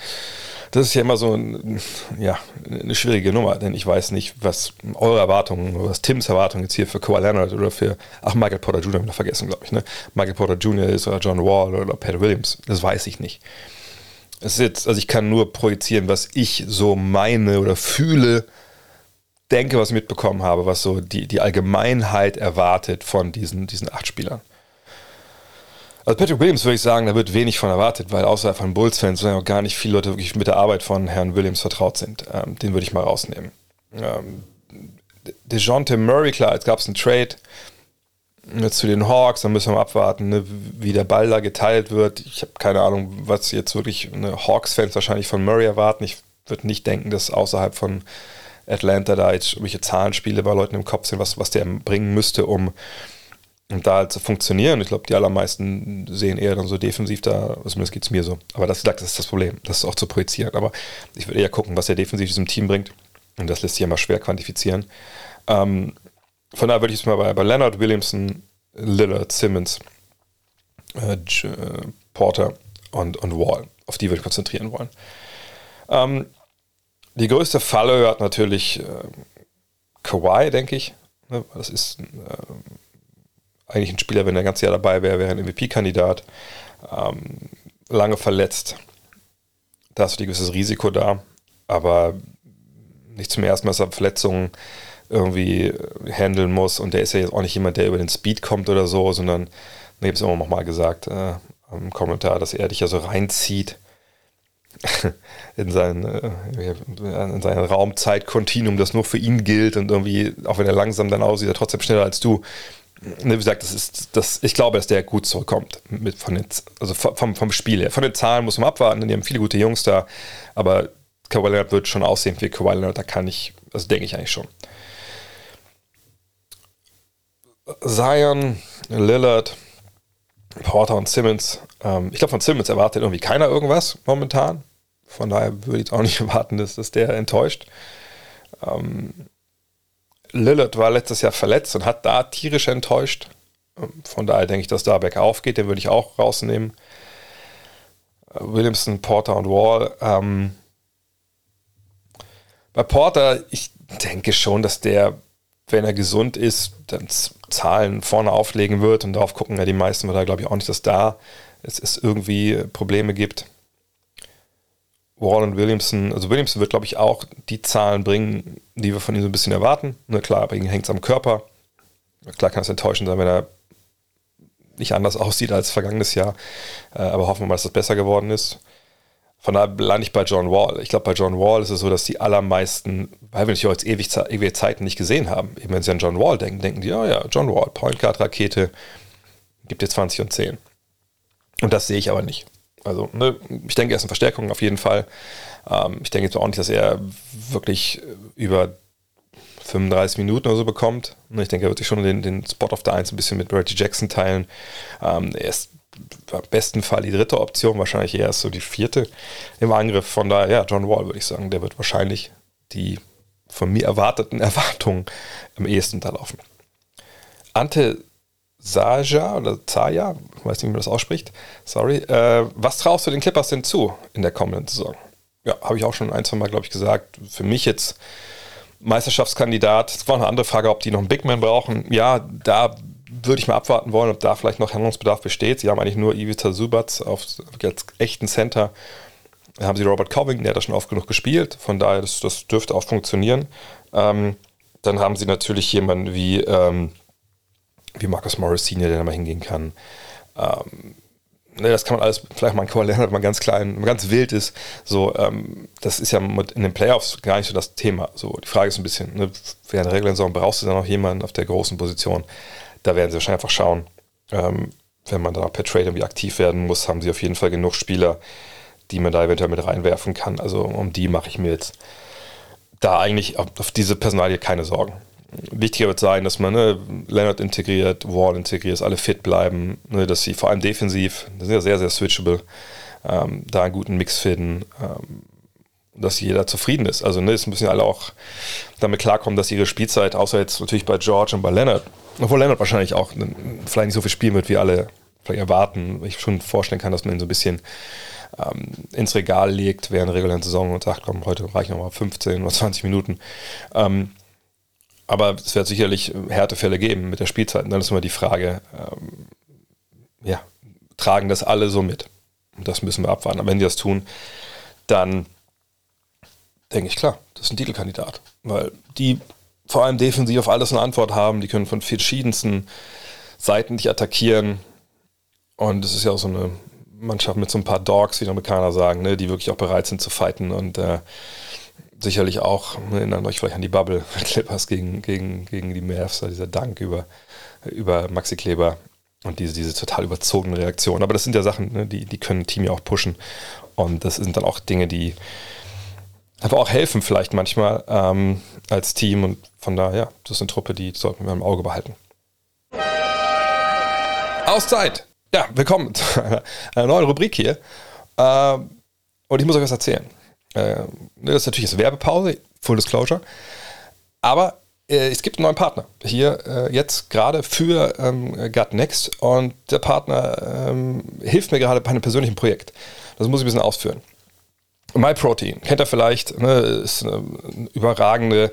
das ist ja immer so ein, ja, eine schwierige Nummer, denn ich weiß nicht, was eure Erwartungen, was Tims Erwartungen jetzt hier für Kawhi Leonard oder für, ach, Michael Porter Jr. haben wir vergessen, glaube ich, ne? Michael Porter Jr. ist oder John Wall oder Pat Williams, das weiß ich nicht. Es ist jetzt, also ich kann nur projizieren, was ich so meine oder fühle, denke, was ich mitbekommen habe, was so die, die Allgemeinheit erwartet von diesen, diesen acht Spielern. Also Patrick Williams würde ich sagen, da wird wenig von erwartet, weil außerhalb von Bulls-Fans auch gar nicht viele Leute wirklich mit der Arbeit von Herrn Williams vertraut sind. Ähm, den würde ich mal rausnehmen. Ähm, DeJounte Murray, klar, jetzt gab es einen Trade zu den Hawks, dann müssen wir mal abwarten, ne, wie der Ball da geteilt wird. Ich habe keine Ahnung, was jetzt wirklich Hawks-Fans wahrscheinlich von Murray erwarten. Ich würde nicht denken, dass außerhalb von Atlanta da jetzt irgendwelche Zahlenspiele bei Leuten im Kopf sind, was, was der bringen müsste, um, um da halt zu funktionieren. Ich glaube, die allermeisten sehen eher dann so defensiv da, zumindest geht es mir so. Aber das, das ist das Problem, das ist auch zu projizieren. Aber ich würde eher gucken, was er defensiv diesem Team bringt. Und das lässt sich immer schwer quantifizieren. Ähm, von daher würde ich es mal bei, bei Leonard, Williamson, Lillard, Simmons, äh, Porter und, und Wall, auf die würde ich konzentrieren wollen. Ähm, die größte Falle hat natürlich äh, Kawhi, denke ich. Ne? Das ist äh, eigentlich ein Spieler, wenn er ganz Jahr dabei wäre, wäre ein MVP-Kandidat. Ähm, lange verletzt. Da ist ein gewisses Risiko da. Aber nicht zum ersten Mal, dass er Verletzungen irgendwie äh, handeln muss. Und der ist ja jetzt auch nicht jemand, der über den Speed kommt oder so, sondern, ich habe es immer noch mal gesagt äh, im Kommentar, dass er dich ja so reinzieht in sein, äh, in sein Raumzeitkontinuum, das nur für ihn gilt und irgendwie, auch wenn er langsam dann aussieht, er trotzdem schneller als du. Ne, wie gesagt, das ist, das, ich glaube, dass der gut zurückkommt. Mit von den, also vom, vom Spiel her. Von den Zahlen muss man abwarten, denn die haben viele gute Jungs da, aber Kawhi Leonard wird schon aussehen wie Kawhi Leonard, da kann ich, also denke ich eigentlich schon. Zion, Lillard, Porter und Simmons. Ähm, ich glaube, von Simmons erwartet irgendwie keiner irgendwas momentan. Von daher würde ich auch nicht erwarten, dass, dass der enttäuscht. Ähm, Lillard war letztes Jahr verletzt und hat da tierisch enttäuscht. Von daher denke ich, dass da bergauf geht. Den würde ich auch rausnehmen. Äh, Williamson, Porter und Wall. Ähm, bei Porter, ich denke schon, dass der, wenn er gesund ist, dann Zahlen vorne auflegen wird und darauf gucken ja die meisten, weil da glaube ich auch nicht, dass da es, es irgendwie Probleme gibt. Wall und Williamson, also Williamson wird, glaube ich, auch die Zahlen bringen, die wir von ihm so ein bisschen erwarten. Ne, klar, bei ihm hängt es am Körper. Klar kann es enttäuschend sein, wenn er nicht anders aussieht als vergangenes Jahr. Äh, aber hoffen wir mal, dass das besser geworden ist. Von daher lande ich bei John Wall. Ich glaube, bei John Wall ist es so, dass die allermeisten, weil wir natürlich jetzt ewig, ewige Zeiten nicht gesehen haben, eben wenn sie an John Wall denken, denken die, oh ja, John Wall, Point Guard Rakete, gibt dir 20 und 10. Und das sehe ich aber nicht. Also, ne, ich denke, er ist eine Verstärkung auf jeden Fall. Ähm, ich denke jetzt auch nicht, dass er wirklich über 35 Minuten oder so bekommt. Ich denke, er wird sich schon den, den Spot auf der 1 ein bisschen mit Reggie Jackson teilen. Ähm, er ist im besten Fall die dritte Option, wahrscheinlich eher so die vierte im Angriff. Von daher, ja, John Wall würde ich sagen, der wird wahrscheinlich die von mir erwarteten Erwartungen am ehesten da laufen. Ante Saja oder Zaya, ich weiß nicht, wie man das ausspricht, sorry. Äh, was traust du den Clippers denn zu in der kommenden Saison? Ja, habe ich auch schon ein, zwei Mal, glaube ich, gesagt. Für mich jetzt Meisterschaftskandidat. Es war eine andere Frage, ob die noch einen Big Man brauchen. Ja, da würde ich mal abwarten wollen, ob da vielleicht noch Handlungsbedarf besteht. Sie haben eigentlich nur Ivica Subac auf als echten Center. Da haben sie Robert Covington, der hat das schon oft genug gespielt. Von daher, das, das dürfte auch funktionieren. Ähm, dann haben sie natürlich jemanden wie, ähm, wie Marcus Morris Senior, der da mal hingehen kann. Ähm, ne, das kann man alles, vielleicht mal ein Kawhi Leonard mal ganz klein, mal ganz wild ist. So, ähm, das ist ja in den Playoffs gar nicht so das Thema. So, die Frage ist ein bisschen, ne, während der regulären Saison brauchst du dann noch jemanden auf der großen Position. Da werden sie wahrscheinlich einfach schauen. Ähm, wenn man auch per Trade irgendwie aktiv werden muss, haben sie auf jeden Fall genug Spieler, die man da eventuell mit reinwerfen kann. Also um die mache ich mir jetzt da eigentlich auf, auf diese Personalie keine Sorgen. Wichtiger wird sein, dass man ne, Leonard integriert, Wall integriert, dass alle fit bleiben, ne, dass sie vor allem defensiv, das ist ja sehr, sehr switchable, ähm, da einen guten Mix finden, ähm, dass jeder zufrieden ist. Also ne, es müssen alle auch damit klarkommen, dass ihre Spielzeit, außer jetzt natürlich bei George und bei Leonard, obwohl Leonard wahrscheinlich auch vielleicht nicht so viel spielen wird, wie alle vielleicht erwarten. Ich schon vorstellen kann, dass man ihn so ein bisschen ähm, ins Regal legt während der regulären Saison und sagt, komm, heute reichen nochmal 15 oder 20 Minuten. Ähm, aber es wird sicherlich Härtefälle geben mit der Spielzeit. Und dann ist immer die Frage, ähm, ja, tragen das alle so mit? Und das müssen wir abwarten. Aber wenn die das tun, dann denke ich, klar, das ist ein Titelkandidat. Weil die vor allem defensiv auf alles eine Antwort haben. Die können von verschiedensten Seiten dich attackieren. Und es ist ja auch so eine Mannschaft mit so ein paar Dogs, wie die Amerikaner sagen, ne, die wirklich auch bereit sind zu fighten und äh, sicherlich auch, ne, erinnert euch vielleicht an die Bubble Clippers gegen, gegen, gegen die Mavs, dieser Dank über, über Maxi Kleber und diese, diese total überzogene Reaktion. Aber das sind ja Sachen, ne, die, die können ein Team ja auch pushen. Und das sind dann auch Dinge, die, aber auch helfen vielleicht manchmal ähm, als Team und von daher, das ist eine Truppe, die sollten wir im Auge behalten. Auszeit! Ja, willkommen zu einer, einer neuen Rubrik hier. Äh, und ich muss euch was erzählen. Äh, das ist natürlich eine Werbepause, Full Disclosure. Aber äh, es gibt einen neuen Partner hier äh, jetzt gerade für ähm, Gut Next und der Partner ähm, hilft mir gerade bei einem persönlichen Projekt. Das muss ich ein bisschen ausführen. MyProtein, kennt ihr vielleicht, ne, ist eine überragende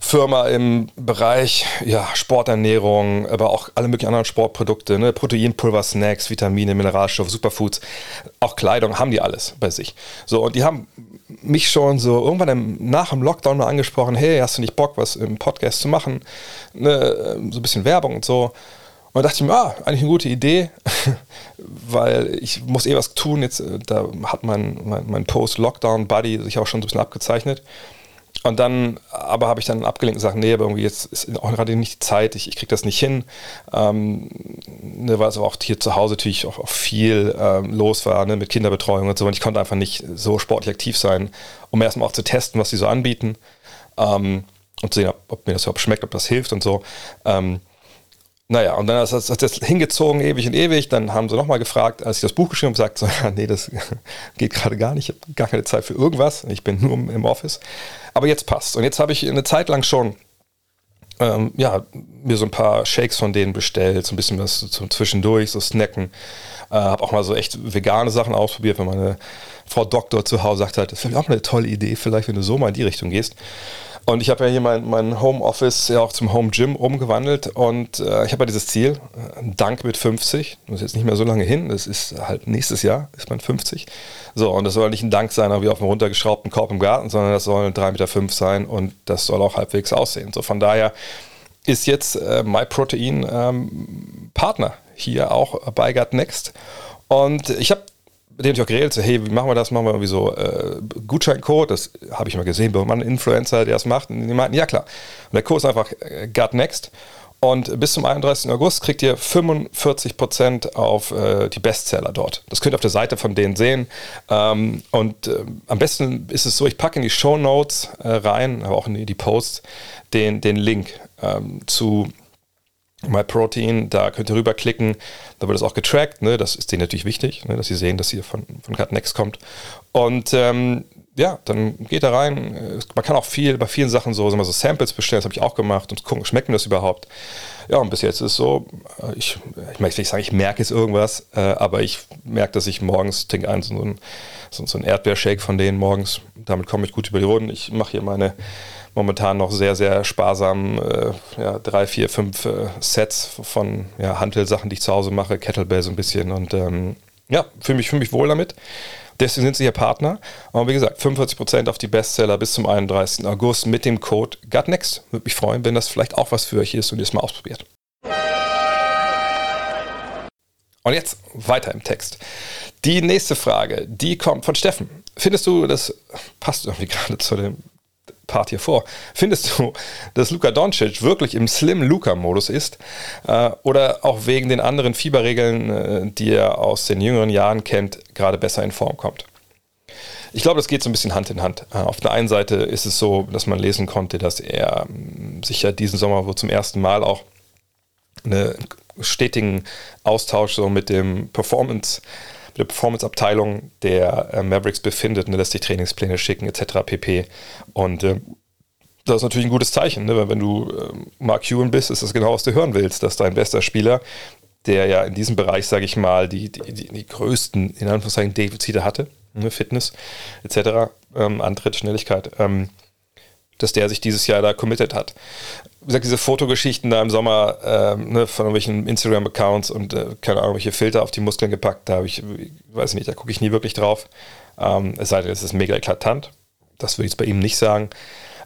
Firma im Bereich ja, Sporternährung, aber auch alle möglichen anderen Sportprodukte, ne? Proteinpulver, Snacks, Vitamine, Mineralstoffe, Superfoods, auch Kleidung, haben die alles bei sich. So, und die haben mich schon so irgendwann im, nach dem Lockdown mal angesprochen, hey, hast du nicht Bock, was im Podcast zu machen? Ne? So ein bisschen Werbung und so. Und da dachte ich mir, ah, eigentlich eine gute Idee, weil ich muss eh was tun. Jetzt, äh, da hat mein, mein, mein Post-Lockdown-Buddy sich auch schon so ein bisschen abgezeichnet. Und dann, aber habe ich dann abgelenkt und gesagt, nee, aber irgendwie jetzt ist auch gerade nicht die Zeit, ich, ich kriege das nicht hin. Ähm, ne, weil es auch hier zu Hause natürlich auch, auch viel ähm, los war, ne, mit Kinderbetreuung und so. Und ich konnte einfach nicht so sportlich aktiv sein, um erstmal auch zu testen, was sie so anbieten. Ähm, und zu sehen, ob, ob, mir das überhaupt schmeckt, ob das hilft und so. Ähm, naja, und dann hat das, das hingezogen, ewig und ewig. Dann haben sie nochmal gefragt, als ich das Buch geschrieben habe, sagt so, ja, nee, das geht gerade gar nicht. Ich habe gar keine Zeit für irgendwas. Ich bin nur im Office. Aber jetzt passt. Und jetzt habe ich eine Zeit lang schon ähm, ja, mir so ein paar Shakes von denen bestellt, so ein bisschen was zum Zwischendurch, so snacken. Äh, habe auch mal so echt vegane Sachen ausprobiert, wenn meine Frau Doktor zu Hause sagt halt, das wäre auch eine tolle Idee, vielleicht wenn du so mal in die Richtung gehst. Und ich habe ja hier mein, mein Homeoffice ja auch zum Home Gym umgewandelt und äh, ich habe ja dieses Ziel, äh, Dank mit 50, das ist jetzt nicht mehr so lange hin, das ist halt nächstes Jahr, ist man 50. So, und das soll nicht ein Dank sein, wie auf einem runtergeschraubten Korb im Garten, sondern das soll 3,5 Meter sein und das soll auch halbwegs aussehen. So, von daher ist jetzt äh, MyProtein ähm, Partner hier auch bei Gut Next. Und ich habe mit dem ich auch geredet, so, hey, wie machen wir das? Machen wir irgendwie so äh, Gutscheincode, das habe ich mal gesehen bei einem Influencer, der das macht. Und die meinten, ja klar. Und der Code ist einfach äh, Gut Next. Und bis zum 31. August kriegt ihr 45% auf äh, die Bestseller dort. Das könnt ihr auf der Seite von denen sehen. Ähm, und äh, am besten ist es so, ich packe in die Show Notes äh, rein, aber auch in die, die Posts, den, den Link ähm, zu MyProtein, da könnt ihr rüberklicken, da wird es auch getrackt, ne? das ist denen natürlich wichtig, ne? dass sie sehen, dass ihr von, von Cutnext kommt. Und ähm, ja, dann geht da rein. Man kann auch viel bei vielen Sachen so, so Samples bestellen, das habe ich auch gemacht und gucken, schmeckt mir das überhaupt. Ja, und bis jetzt ist es so, äh, ich, ich möchte nicht sagen, ich merke jetzt irgendwas, äh, aber ich merke, dass ich morgens trinke einen so einen, so, einen Erdbeershake von denen morgens. Damit komme ich gut über die Runden. Ich mache hier meine momentan noch sehr, sehr sparsam äh, ja, drei, vier, fünf äh, Sets von ja, Hantelsachen, die ich zu Hause mache, Kettlebell so ein bisschen und ähm, ja, fühle mich, fühl mich wohl damit. Deswegen sind sie hier Partner. Aber wie gesagt, 45% auf die Bestseller bis zum 31. August mit dem Code GutNext. Würde mich freuen, wenn das vielleicht auch was für euch ist und ihr es mal ausprobiert. Und jetzt weiter im Text. Die nächste Frage, die kommt von Steffen. Findest du, das passt irgendwie gerade zu dem Part hier vor. Findest du, dass Luka Doncic wirklich im Slim-Luka-Modus ist? Äh, oder auch wegen den anderen Fieberregeln, äh, die er aus den jüngeren Jahren kennt, gerade besser in Form kommt? Ich glaube, das geht so ein bisschen Hand in Hand. Äh, auf der einen Seite ist es so, dass man lesen konnte, dass er ähm, sich ja diesen Sommer wohl zum ersten Mal auch einen stetigen Austausch so mit dem Performance der Performance-Abteilung der äh, Mavericks befindet, ne, lässt sich Trainingspläne schicken etc. pp. Und äh, das ist natürlich ein gutes Zeichen. Ne? Wenn du äh, Mark Ewan bist, ist das genau, was du hören willst, dass dein bester Spieler, der ja in diesem Bereich, sage ich mal, die, die, die, die, größten, in Anführungszeichen, Defizite hatte, ne? Fitness etc., ähm, Antritt, Schnelligkeit, ähm, dass der sich dieses Jahr da committed hat. Wie gesagt, diese Fotogeschichten da im Sommer ähm, ne, von irgendwelchen Instagram-Accounts und äh, keine Ahnung, welche Filter auf die Muskeln gepackt, da habe ich, weiß nicht, da gucke ich nie wirklich drauf. Ähm, es sei denn, es ist mega eklatant. Das würde ich jetzt bei ihm nicht sagen.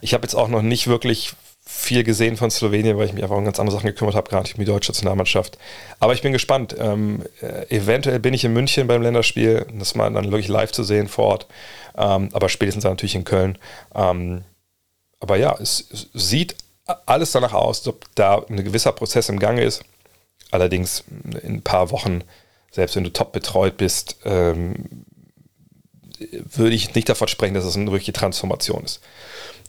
Ich habe jetzt auch noch nicht wirklich viel gesehen von Slowenien, weil ich mich einfach um ganz andere Sachen gekümmert habe, gerade um die deutsche Nationalmannschaft. Aber ich bin gespannt. Ähm, äh, eventuell bin ich in München beim Länderspiel, das mal dann wirklich live zu sehen vor Ort. Ähm, aber spätestens natürlich in Köln. Ähm, aber ja, es, sieht alles danach aus, ob da ein gewisser Prozess im Gange ist. Allerdings in ein paar Wochen, selbst wenn du top betreut bist, ähm, würde ich nicht davon sprechen, dass es eine wirkliche Transformation ist.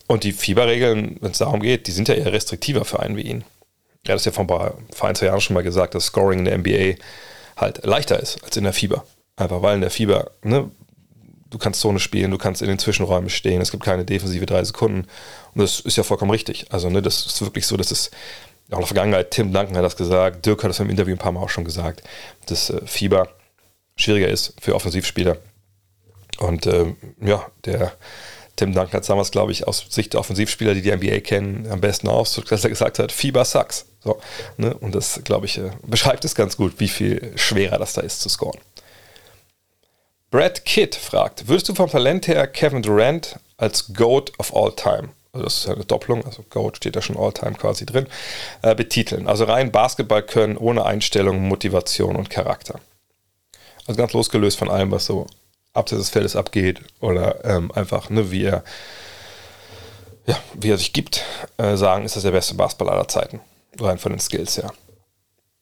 Und die Fieberregeln, wenn es darum geht, die sind ja eher restriktiver für einen wie ihn. Er hat es ja vor ein paar, vor ein, zwei Jahren schon mal gesagt, dass Scoring in der NBA halt leichter ist als in der Fieber. Einfach weil in der Fieber, ne, du kannst Zone spielen, du kannst in den Zwischenräumen stehen, es gibt keine defensive drei Sekunden. Und das ist ja vollkommen richtig. Also, ne, das ist wirklich so, dass es auch in der Vergangenheit, Tim Duncan hat das gesagt, Dirk hat das im Interview ein paar Mal auch schon gesagt, dass äh, Fieber schwieriger ist für Offensivspieler. Und ähm, ja, der Tim Duncan hat damals, glaube ich, aus Sicht der Offensivspieler, die die NBA kennen, am besten ausdrückt, dass er gesagt hat, Fieber sucks. So, ne? Und das, glaube ich, äh, beschreibt es ganz gut, wie viel schwerer das da ist zu scoren. Brad Kidd fragt, würdest du vom Talent her Kevin Durant als GOAT of all time, also das ist ja eine Doppelung, also GOAT steht da schon all time quasi drin, äh, betiteln? Also rein Basketball können ohne Einstellung, Motivation und Charakter. Also ganz losgelöst von allem, was so abseits des Feldes abgeht oder ähm, einfach, ne, wie er ja, wie er sich gibt, äh, sagen, ist das der beste Basketball aller Zeiten. Rein von den Skills her.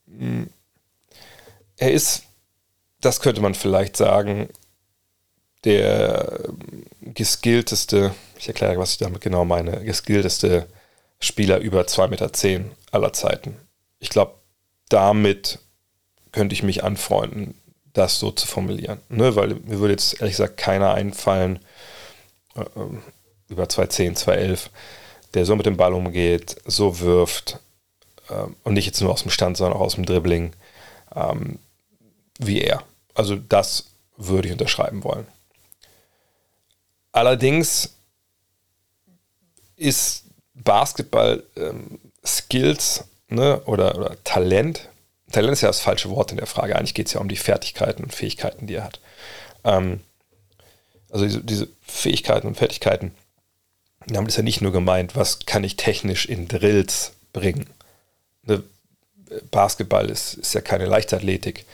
Hm. Er ist, das könnte man vielleicht sagen, der geskillteste, ich erkläre, was ich damit genau meine, geskillteste Spieler über 2,10 Meter aller Zeiten. Ich glaube, damit könnte ich mich anfreunden, das so zu formulieren. Ne? Weil mir würde jetzt ehrlich gesagt keiner einfallen, äh, über 210, 211, der so mit dem Ball umgeht, so wirft äh, und nicht jetzt nur aus dem Stand, sondern auch aus dem Dribbling ähm, wie er. Also das würde ich unterschreiben wollen. Allerdings ist Basketball ähm, Skills ne, oder, oder Talent. Talent ist ja das falsche Wort in der Frage. Eigentlich geht es ja um die Fertigkeiten und Fähigkeiten, die er hat. Ähm, also diese, diese, Fähigkeiten und Fertigkeiten, damit ist ja nicht nur gemeint, was kann ich technisch in Drills bringen. Ne, Basketball ist, ist ja keine Leichtathletik,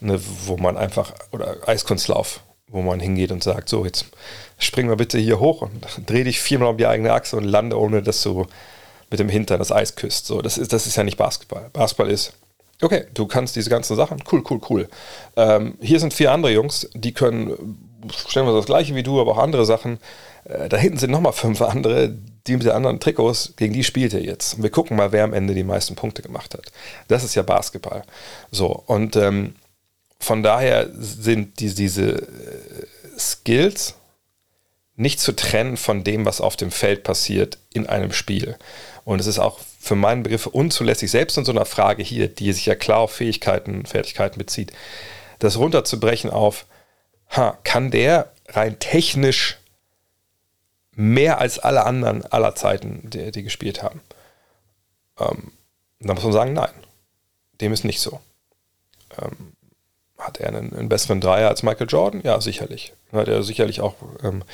ne, wo man einfach, oder Eiskunstlauf, wo man hingeht und sagt, so, jetzt spring mal bitte hier hoch und dreh dich viermal um die eigene Achse und lande, ohne dass du mit dem Hintern das Eis küsst. So, das ist, das ist ja nicht Basketball. Basketball ist, okay, du kannst diese ganzen Sachen, cool, cool, cool. Ähm, hier sind vier andere Jungs, die können, stellen wir das gleiche wie du, aber auch andere Sachen. Äh, da hinten sind nochmal fünf andere, die mit den anderen Trikots, gegen die spielt er jetzt. Und wir gucken mal, wer am Ende die meisten Punkte gemacht hat. Das ist ja Basketball. So, und ähm, von daher sind die, diese äh, Skills nicht zu trennen von dem, was auf dem Feld passiert in einem Spiel. Und es ist auch für meinen Begriff unzulässig, selbst in so einer Frage hier, die sich ja klar auf Fähigkeiten, Fertigkeiten bezieht, das runterzubrechen auf, ha, kann der rein technisch mehr als alle anderen aller Zeiten, die, die gespielt haben? Ähm, da muss man sagen, nein, dem ist nicht so. Ähm, hat er einen, einen, besseren Dreier als Michael Jordan? Ja, sicherlich. Hat er sicherlich auch ähm,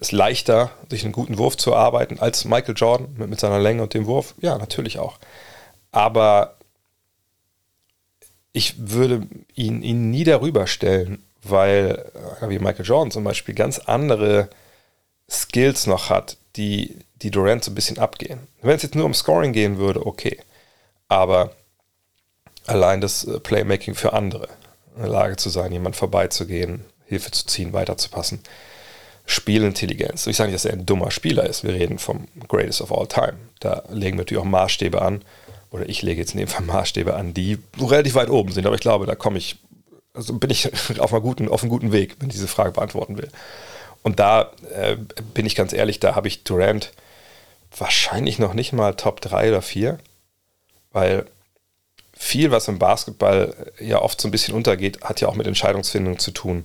ist leichter, sich einen guten Wurf zu erarbeiten als Michael Jordan mit, mit seiner Länge und dem Wurf? Ja, natürlich auch. Aber ich würde ihn, ihn nie darüber stellen, weil äh, wie Michael Jordan zum Beispiel ganz andere Skills noch hat, die, die Durant so ein bisschen abgehen. Wenn es jetzt nur um Scoring gehen würde, okay. Aber allein das äh, Playmaking für andere, in der Lage zu sein, jemand vorbeizugehen, Hilfe zu ziehen, weiterzupassen. Spielintelligenz. Ich sage nicht, dass er ein dummer Spieler ist. Wir reden vom Greatest of All Time. Da legen wir natürlich auch Maßstäbe an. Oder ich lege jetzt in dem Fall Maßstäbe an, die relativ weit oben sind. Aber ich glaube, da komme ich, also bin ich auf, einem guten, auf einem guten Weg, wenn ich diese Frage beantworten will. Und da äh, bin ich ganz ehrlich, da habe ich Durant wahrscheinlich noch nicht mal Top 3 oder 4, weil viel, was im Basketball ja oft so ein bisschen untergeht, hat ja auch mit Entscheidungsfindung zu tun.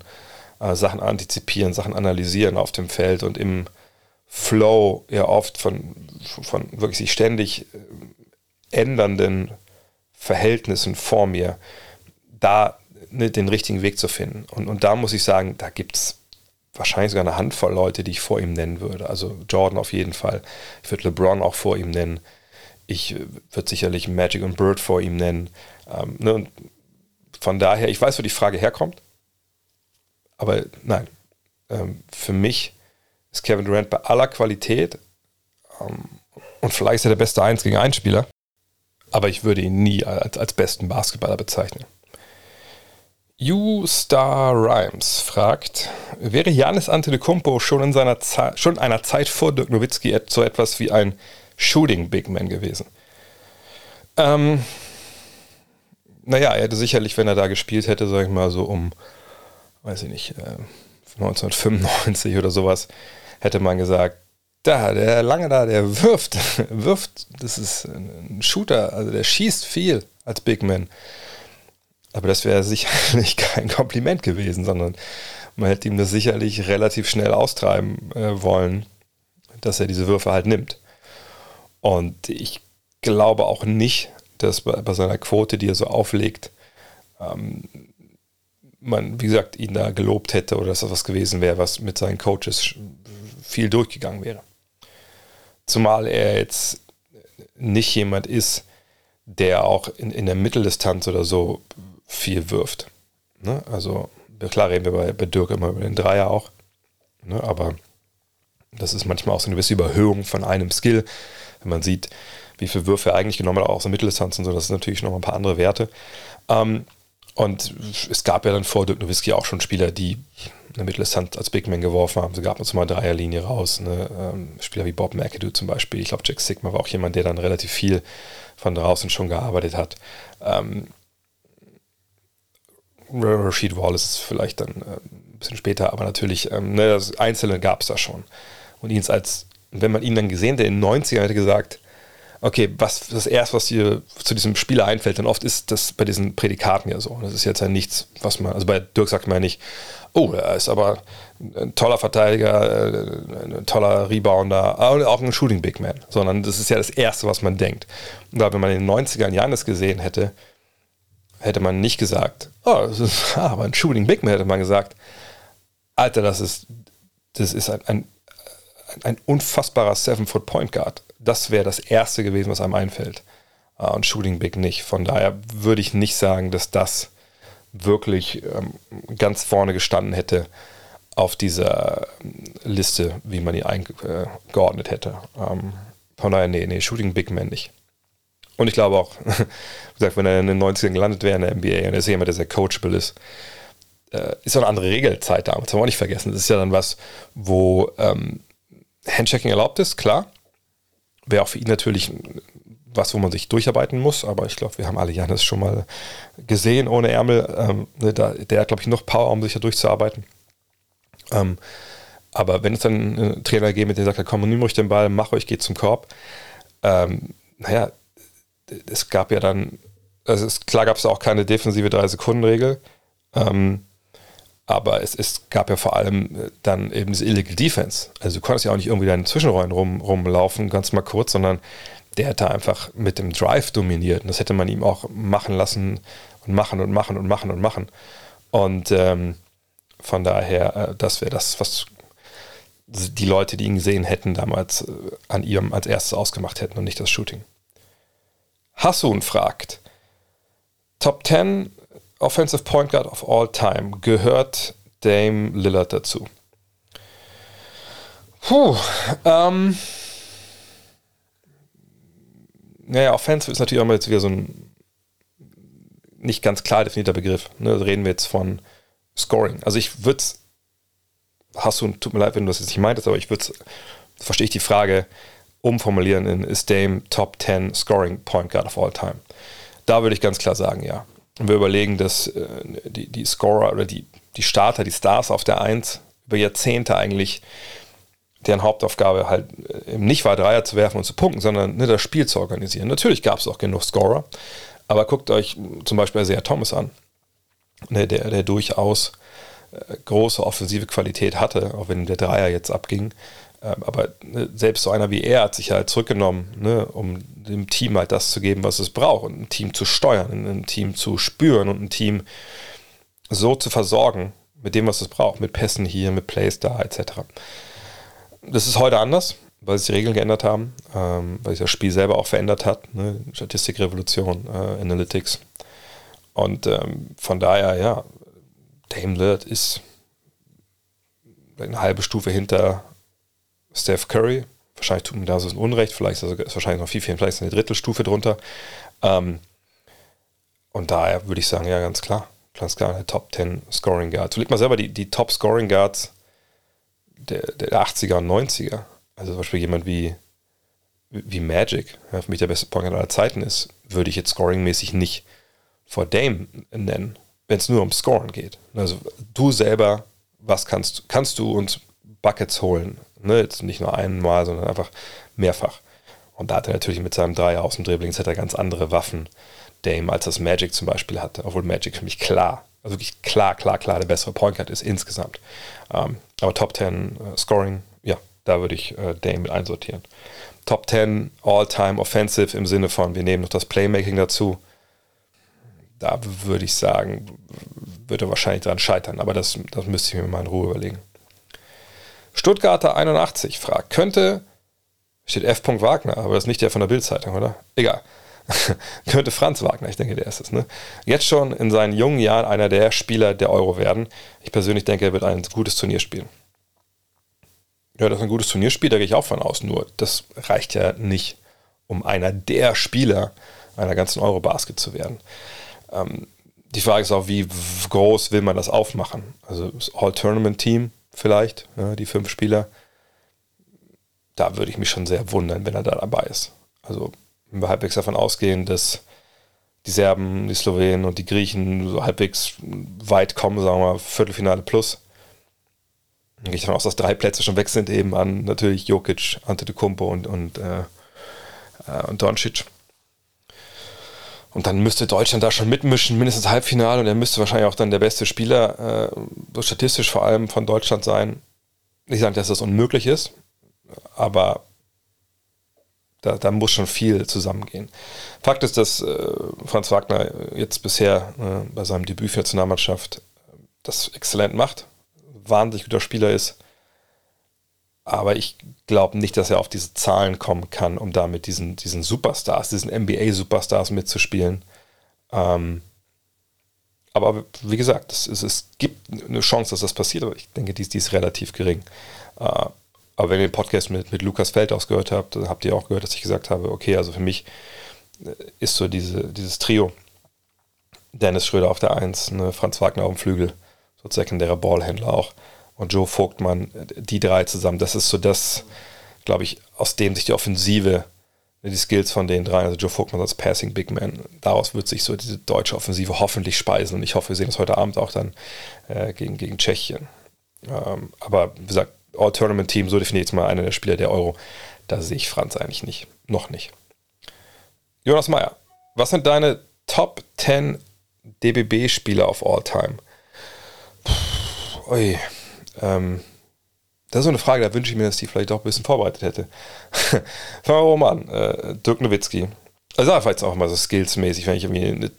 Äh, Sachen antizipieren, Sachen analysieren auf dem Feld und im Flow ja oft von, von wirklich sich ständig äh, ändernden Verhältnissen vor mir, da ne, den richtigen Weg zu finden. Und, und da muss ich sagen, da gibt es wahrscheinlich sogar eine Handvoll Leute, die ich vor ihm nennen würde. Also Jordan auf jeden Fall. Ich würde LeBron auch vor ihm nennen. Ich äh, würde sicherlich Magic und Bird vor ihm nennen. Ähm, ne, von daher, ich weiß, wo die Frage herkommt. Aber nein, ähm, für mich ist Kevin Durant bei aller Qualität ähm, und vielleicht ist er der beste 1 gegen 1 Spieler, aber ich würde ihn nie als, als besten Basketballer bezeichnen. U-Star Rhymes fragt, wäre Janis Antetokounmpo schon in seiner Zeit, schon einer Zeit vor Dirk Nowitzki so etwas wie ein Shooting Big Man gewesen? Ähm, naja, er hätte sicherlich, wenn er da gespielt hätte, sag ich mal so um, weiß ich nicht, äh, 1995 oder sowas, hätte man gesagt, da, der lange da, der wirft, wirft, das ist ein Shooter, also der schießt viel als Big Man. Aber das wäre sicherlich kein Kompliment gewesen, sondern man hätte ihm das sicherlich relativ schnell austreiben äh, wollen, dass er diese Würfe halt nimmt. Und ich glaube auch nicht, dass bei, bei seiner Quote, die er so auflegt, ähm, man, wie gesagt, ihn da gelobt hätte oder dass das was gewesen wäre, was mit seinen Coaches viel durchgegangen wäre. Zumal er jetzt nicht jemand ist, der auch in, in der Mitteldistanz oder so viel wirft. Ne? Also klar reden wir bei, bei Dirk immer über den Dreier auch, ne? aber das ist manchmal auch so eine gewisse Überhöhung von einem Skill, wenn man sieht, wie viele Würfe er eigentlich genommen hat, auch so Mitteldistanz und so, das ist natürlich noch ein paar andere Werte. Ähm, und es gab ja dann vor Dirk Nowitzki auch schon Spieler, die eine Mitteldistanz als Big Man geworfen haben. Sie gab uns mal Dreierlinie raus. Ne? Ähm, Spieler wie Bob McAdoo zum Beispiel. Ich glaube, Jack Sigma war auch jemand, der dann relativ viel von draußen schon gearbeitet hat. Ähm, Rashid Wallace ist vielleicht dann äh, ein bisschen später, aber natürlich, ähm, ne, das Einzelne gab es da schon. Und ihn als, wenn man ihn dann gesehen, der in den 90ern hätte gesagt, okay, was das erste, was dir zu diesem Spieler einfällt, dann oft ist das bei diesen Prädikaten ja so. Das ist jetzt ja nichts, was man, also bei Dirk sagt man ja nicht, oh, er ist aber ein toller Verteidiger, äh, ein toller Rebounder, auch ein Shooting Big Man, sondern das ist ja das Erste, was man denkt. Und da, wenn man in den 90er Jahren das gesehen hätte, hätte man nicht gesagt, oh, das ist aber ein Shooting Big Man, hätte man gesagt, Alter, das ist, das ist ein, ein, ein unfassbarer Seven-Foot-Point Guard das wäre das Erste gewesen, was einem einfällt. Uh, und Shooting Big nicht. Von daher würde ich nicht sagen, dass das wirklich ähm, ganz vorne gestanden hätte auf dieser ähm, Liste, wie man ihn eingeordnet äh, hätte. Ähm, von daher, nee, nee, Shooting Big Man nicht. Und ich glaube auch, wie gesagt, wenn er in den 90ern gelandet wäre in der NBA und er ist jemand, der sehr coachable ist, äh, ist auch eine andere Regelzeit damals, haben wir auch nicht vergessen. Das ist ja dann was, wo ähm, Handchecking erlaubt ist, klar wäre auch für ihn natürlich was, wo man sich durcharbeiten muss, aber ich glaube, wir haben alle Janis schon mal gesehen ohne Ärmel. Ähm, ne, da, der hat, glaube ich, noch Power, um sich da durchzuarbeiten. Ähm, aber wenn es dann einen Trainer geht, mit dem sagt, komm, nimm euch den Ball, mach euch, geht zum Korb. Ähm, naja, es gab ja dann, also es, klar gab es auch keine defensive 3-Sekunden-Regel. Ähm, aber es, es gab ja vor allem äh, dann eben diese Illegal Defense. Also du konntest ja auch nicht irgendwie deinen Zwischenräumen rum, rumlaufen, ganz mal kurz, sondern der hat da einfach mit dem Drive dominiert. Und das hätte man ihm auch machen lassen und machen und machen und machen und machen. Und ähm, von daher, äh, das wäre das, was die Leute, die ihn gesehen hätten, damals äh, an ihrem als erstes ausgemacht hätten und nicht das Shooting. Hassun fragt: Top 10 Offensive Point Guard of all time. Gehört Dame Lillard dazu? Puh, ähm, naja, Offensive ist natürlich auch mal jetzt wieder so ein nicht ganz klar definierter Begriff. Ne? Da reden wir jetzt von Scoring. Also ich würde es, hast du, tut mir leid, wenn du das jetzt nicht meintest, aber ich würde es, verstehe ich die Frage, umformulieren in, ist Dame Top 10 Scoring Point Guard of all time? Da würde ich ganz klar sagen, ja und wir überlegen, dass äh, die, die Scorer oder die, die Starter, die Stars auf der 1 über Jahrzehnte eigentlich deren Hauptaufgabe halt äh, nicht war, Dreier zu werfen und zu punkten, sondern ne, das Spiel zu organisieren. Natürlich gab es auch genug Scorer, aber guckt euch zum Beispiel Isaiah Thomas an, ne, der, der durchaus äh, große offensive Qualität hatte, auch wenn der Dreier jetzt abging. Ähm, aber ne, selbst so einer wie er hat sich halt zurückgenommen, ne, um dem Team halt das zu geben, was es braucht und ein Team zu steuern, ein Team zu spüren und ein Team so zu versorgen mit dem, was es braucht, mit Pässen hier, mit Plays da etc. Das ist heute anders, weil sich die Regeln geändert haben, ähm, weil sich das Spiel selber auch verändert hat, ne? Statistikrevolution, äh, Analytics. Und ähm, von daher, ja, Dame Lillard ist eine halbe Stufe hinter Steph Curry. Wahrscheinlich tut mir da so ein Unrecht, vielleicht ist es wahrscheinlich noch viel, viel, vielleicht ist eine Drittelstufe drunter. Ähm, und daher würde ich sagen, ja, ganz klar. Ganz klar, der Top 10 Scoring Guards. Leg mal selber die, die Top Scoring Guards der, der 80er und 90er. Also zum Beispiel jemand wie, wie Magic, ja, für mich der beste Point aller Zeiten ist, würde ich jetzt scoringmäßig nicht vor Dame nennen, wenn es nur um Scoren geht. Also du selber, was kannst, kannst du uns Buckets holen? Ne, jetzt nicht nur einmal, sondern einfach mehrfach. Und da hat er natürlich mit seinem Dreier aus dem Dribbling hat er ganz andere Waffen, Dame, als das Magic zum Beispiel hatte. Obwohl Magic für mich klar, also wirklich klar, klar, klar der bessere Point Guard ist insgesamt. Ähm, aber Top 10 äh, Scoring, ja, da würde ich äh, Dame mit einsortieren. Top 10 All-Time Offensive im Sinne von, wir nehmen noch das Playmaking dazu. Da würde ich sagen, würde wahrscheinlich dran scheitern, aber das, das müsste ich mir mal in Ruhe überlegen. Stuttgarter 81 fragt, könnte, steht F. Wagner, aber das ist nicht der von der Bildzeitung, oder? Egal. könnte Franz Wagner, ich denke, der ist es, ne? jetzt schon in seinen jungen Jahren einer der Spieler der Euro werden. Ich persönlich denke, er wird ein gutes Turnier spielen. Ja, das ist ein gutes Turnierspiel, da gehe ich auch von aus. Nur, das reicht ja nicht, um einer der Spieler einer ganzen Euro-Basket zu werden. Ähm, die Frage ist auch, wie groß will man das aufmachen? Also das All-Tournament-Team vielleicht, ja, die fünf Spieler. Da würde ich mich schon sehr wundern, wenn er da dabei ist. Also wenn wir halbwegs davon ausgehen, dass die Serben, die Slowenen und die Griechen so halbwegs weit kommen, sagen wir mal Viertelfinale plus. Dann gehe ich davon aus, dass drei Plätze schon weg sind, eben an natürlich Jokic, Antetokounmpo und, und, äh, äh und Doncic. Und dann müsste Deutschland da schon mitmischen, mindestens Halbfinale. Und er müsste wahrscheinlich auch dann der beste Spieler, äh, statistisch vor allem von Deutschland sein. Ich sage, dass das unmöglich ist, aber da, da muss schon viel zusammengehen. Fakt ist, dass äh, Franz Wagner jetzt bisher äh, bei seinem Debüt für die Nationalmannschaft das exzellent macht, wahnsinnig guter Spieler ist. Aber ich glaube nicht, dass er auf diese Zahlen kommen kann, um da mit diesen, diesen Superstars, diesen NBA-Superstars mitzuspielen. Ähm, aber wie gesagt, es, es, es, gibt eine Chance, dass das passiert, aber ich denke, die, die ist relativ gering. Äh, aber wenn ihr den Podcast mit, mit Lukas Feldhaus gehört habt, dann habt ihr auch gehört, dass ich gesagt habe, okay, also für mich äh, ist so diese, dieses Trio, Dennis Schröder auf der Eins, ne, Franz Wagner auf dem Flügel, so sekundärer Ballhändler auch, und Joe Vogtmann, die drei zusammen, das ist so das, glaube ich, aus dem sich die Offensive, die Skills von den drei, also Joe Vogtmann als Passing Big Man, daraus wird sich so diese deutsche Offensive hoffentlich speisen und ich hoffe, wir sehen das heute Abend auch dann äh, gegen, gegen Tschechien. Ähm, aber wie gesagt, All-Tournament-Team, so definiert mal einer der Spieler der Euro. Da sehe ich Franz eigentlich nicht. Noch nicht. Jonas Meyer, was sind deine Top 10 DBB-Spieler of all time? Puh, ui, ähm, das ist so eine Frage, da wünsche ich mir, dass die vielleicht auch ein bisschen vorbereitet hätte. Fangen wir mal an. Äh, Dirk Nowitzki. Also einfach jetzt auch mal so skillsmäßig, wenn ich irgendwie ein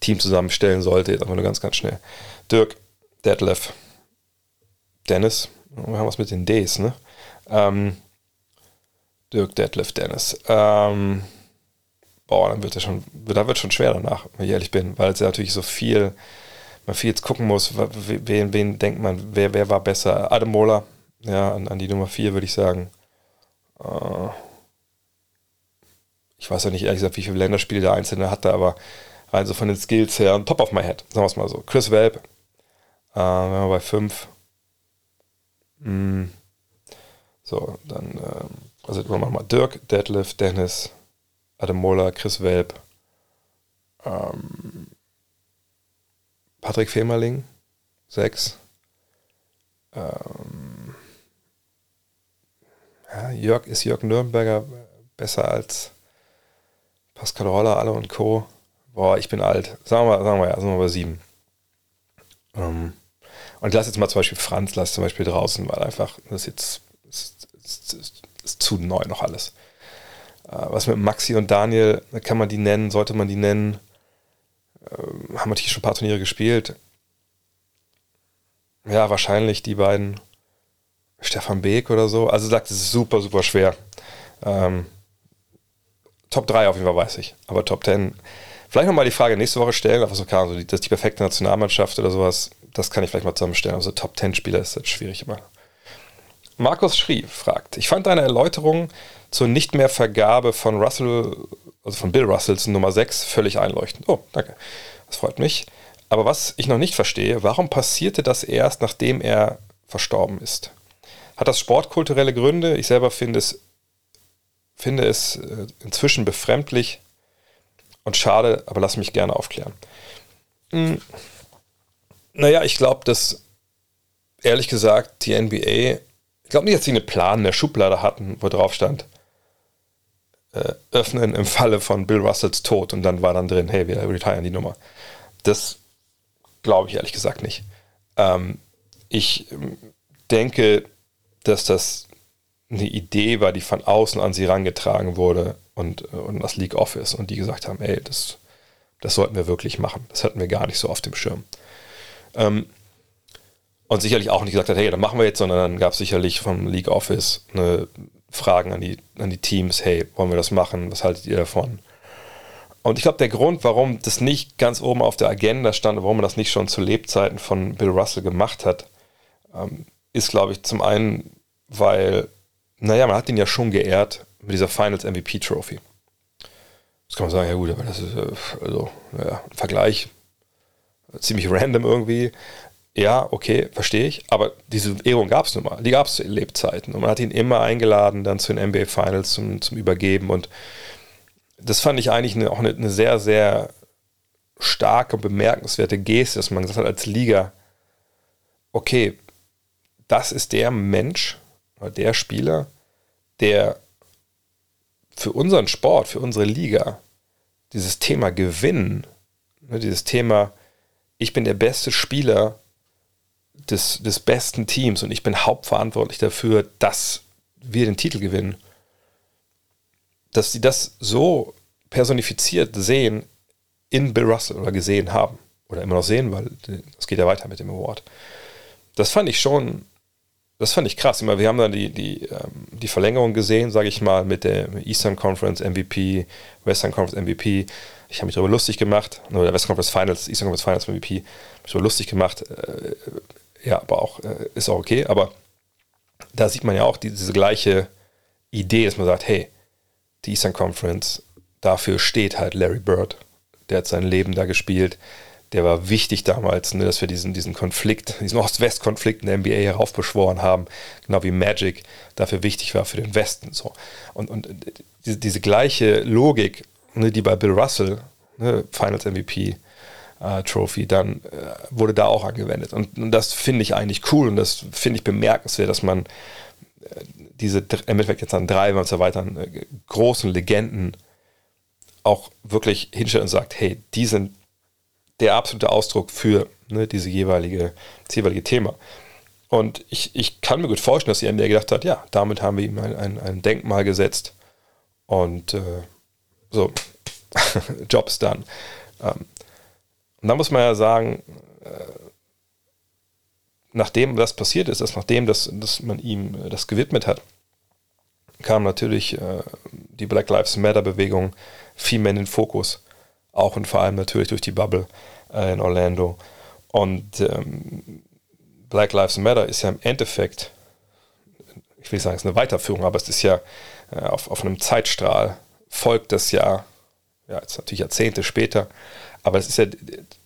Team zusammenstellen sollte, jetzt einfach nur ganz, ganz schnell. Dirk, Detlef, Dennis, wir haben was mit den Ds, ne? Ähm, Dirk Detlef Dennis. Ähm, boah, dann wird es schon, da schon schwer danach, wenn ich ehrlich bin, weil es ja natürlich so viel, man viel jetzt gucken muss, wen, wen denkt man, wer, wer war besser? Adam Mola, ja, an, an die Nummer 4 würde ich sagen. Äh, ich weiß ja nicht ehrlich gesagt, wie viele Länderspiele der Einzelne hatte, aber rein so von den Skills her, top of my head, sagen wir es mal so. Chris Welp, äh, wenn wir bei 5, Mm. So, dann, ähm, also wir machen mal Dirk, Deadlift, Dennis, Adam Moller, Chris Welp, ähm, Patrick Femerling, 6. Ähm, ja, Jörg, ist Jörg Nürnberger besser als Pascal Roller, alle und Co. Boah, ich bin alt. Sagen wir, sagen wir ja, sind wir bei 7. Ähm, und ich lasse jetzt mal zum Beispiel Franz, lasse zum Beispiel draußen, weil einfach das jetzt ist, ist, ist, ist zu neu noch alles. Äh, was mit Maxi und Daniel, kann man die nennen, sollte man die nennen? Ähm, haben natürlich schon ein paar Turniere gespielt. Ja, wahrscheinlich die beiden. Stefan Beek oder so. Also sagt, es ist super, super schwer. Ähm, Top 3 auf jeden Fall weiß ich. Aber Top 10. Vielleicht nochmal die Frage nächste Woche stellen, einfach so klar, so die, das ist die perfekte Nationalmannschaft oder sowas das kann ich vielleicht mal zusammenstellen. Also Top 10 Spieler ist jetzt schwierig immer. Markus Schrie fragt, ich fand deine Erläuterung zur nicht mehr Vergabe von Russell, also von Bill Russells Nummer 6 völlig einleuchtend. Oh, danke. Das freut mich. Aber was ich noch nicht verstehe, warum passierte das erst, nachdem er verstorben ist? Hat das sportkulturelle Gründe? Ich selber finde es, finde es äh, inzwischen befremdlich und schade, aber lass mich gerne aufklären. Hm. Naja, ich glaube, dass ehrlich gesagt die NBA, ich glaube nicht, dass sie einen Plan in der Schublade hatten, wo drauf stand, äh, öffnen im Falle von Bill Russells Tod und dann war dann drin, hey, wir retiren die Nummer. Das glaube ich ehrlich gesagt nicht. Ähm, ich ähm, denke, dass das eine Idee war, die von außen an sie herangetragen wurde und, äh, und das League Office und die gesagt haben, ey, das, das sollten wir wirklich machen. Das hatten wir gar nicht so auf dem Schirm. Ähm, und sicherlich auch nicht gesagt hat, hey, dann machen wir jetzt, sondern dann gab es sicherlich vom League Office eine Fragen an die, an die Teams, hey, wollen wir das machen? Was haltet ihr davon? Und ich glaube, der Grund, warum das nicht ganz oben auf der Agenda stand, warum man das nicht schon zu Lebzeiten von Bill Russell gemacht hat, ähm, ist, glaube ich, zum einen, weil, naja, man hat ihn ja schon geehrt mit dieser Finals MVP Trophy. Das kann man sagen, ja gut, aber das ist, äh, also, ja, ein Vergleich ziemlich random irgendwie. Ja, okay, verstehe ich. Aber diese Ehrung gab es nun mal. Die gab es zu Lebzeiten. Und man hat ihn immer eingeladen, dann zu den NBA Finals zum, zum Übergeben. Und das fand ich eigentlich eine, auch eine, eine sehr, sehr starke bemerkenswerte Geste, dass man gesagt hat als Liga, okay, das ist der Mensch oder der Spieler, der für unseren Sport, für unsere Liga dieses Thema Gewinnen, ne, dieses Thema, ich bin der beste Spieler des, des besten Teams und ich bin hauptverantwortlich dafür, dass wir den Titel gewinnen, dass sie das so personifiziert sehen in Bill Russell oder gesehen haben oder immer noch sehen, weil es geht ja weiter mit dem Award. Das fand ich schon, das fand ich krass. Wir haben dann die, die, ähm, die Verlängerung gesehen, sage ich mal, mit der Eastern Conference MVP, Western Conference MVP. Ich habe mich darüber lustig gemacht, oder der Western Conference Finals, Eastern Conference Finals MVP, habe mich darüber lustig gemacht. Äh, ja, aber auch, äh, ist auch okay. Aber da sieht man ja auch diese gleiche Idee, dass man sagt, hey, die Eastern Conference, dafür steht halt Larry Bird der hat sein Leben da gespielt. Der war wichtig damals, ne, dass wir diesen, diesen Konflikt, diesen Ost-West-Konflikt in der NBA heraufbeschworen haben, genau wie Magic dafür wichtig war für den Westen. So. Und, und diese, diese gleiche Logik, ne, die bei Bill Russell, ne, Finals MVP, äh, Trophy, dann äh, wurde da auch angewendet. Und, und das finde ich eigentlich cool und das finde ich bemerkenswert, dass man äh, diese, im Endeffekt jetzt an drei, wenn wir uns erweitern, äh, großen Legenden auch wirklich hinstellt und sagt, hey, die sind der absolute Ausdruck für ne, diese jeweilige, das jeweilige Thema. Und ich, ich kann mir gut vorstellen, dass die NBA gedacht hat, ja, damit haben wir ihm ein, ein, ein Denkmal gesetzt und äh, so, Jobs dann. Ähm, und da muss man ja sagen, äh, nachdem das passiert ist, dass nachdem das, dass man ihm äh, das gewidmet hat, kam natürlich äh, die Black Lives Matter Bewegung viel mehr in den Fokus. Auch und vor allem natürlich durch die Bubble in Orlando. Und ähm, Black Lives Matter ist ja im Endeffekt, ich will nicht sagen, es ist eine Weiterführung, aber es ist ja auf, auf einem Zeitstrahl, folgt das ja, ja, jetzt natürlich Jahrzehnte später, aber es ist ja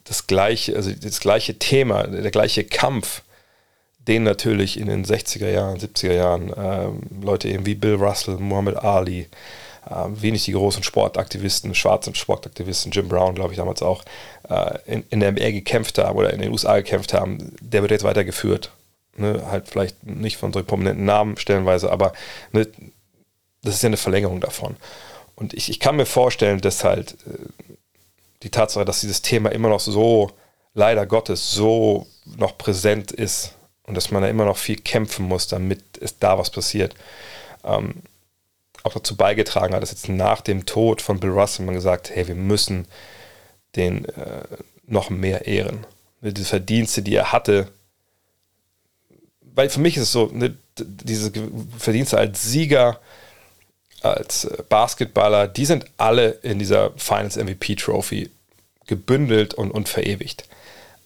das gleiche, also das gleiche Thema, der gleiche Kampf, den natürlich in den 60er Jahren, 70er Jahren ähm, Leute eben wie Bill Russell, Muhammad Ali, äh, wenig die großen Sportaktivisten, schwarzen Sportaktivisten, Jim Brown, glaube ich, damals auch, äh, in, in der MR gekämpft haben oder in den USA gekämpft haben, der wird jetzt weitergeführt. Ne? Halt vielleicht nicht von so prominenten Namen stellenweise, aber ne, das ist ja eine Verlängerung davon. Und ich, ich kann mir vorstellen, dass halt äh, die Tatsache, dass dieses Thema immer noch so, leider Gottes, so noch präsent ist und dass man da immer noch viel kämpfen muss, damit es da was passiert, ähm, auch dazu beigetragen hat, dass jetzt nach dem Tod von Bill Russell man gesagt, hey, wir müssen den äh, noch mehr ehren. Ne, diese Verdienste, die er hatte, weil für mich ist es so, ne, diese Verdienste als Sieger, als äh, Basketballer, die sind alle in dieser Finals MVP Trophy gebündelt und, und verewigt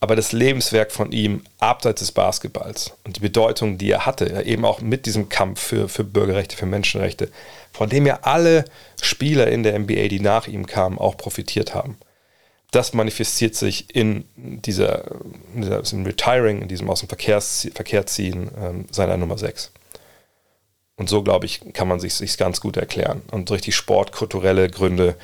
aber das Lebenswerk von ihm abseits des Basketballs und die Bedeutung, die er hatte, eben auch mit diesem Kampf für, für Bürgerrechte, für Menschenrechte, von dem ja alle Spieler in der NBA, die nach ihm kamen, auch profitiert haben. Das manifestiert sich in dieser, in dieser in Retiring, in diesem aus dem Verkehr ziehen ähm, seiner Nummer 6. Und so, glaube ich, kann man sich, sich ganz gut erklären. Und richtig sportkulturelle Gründe,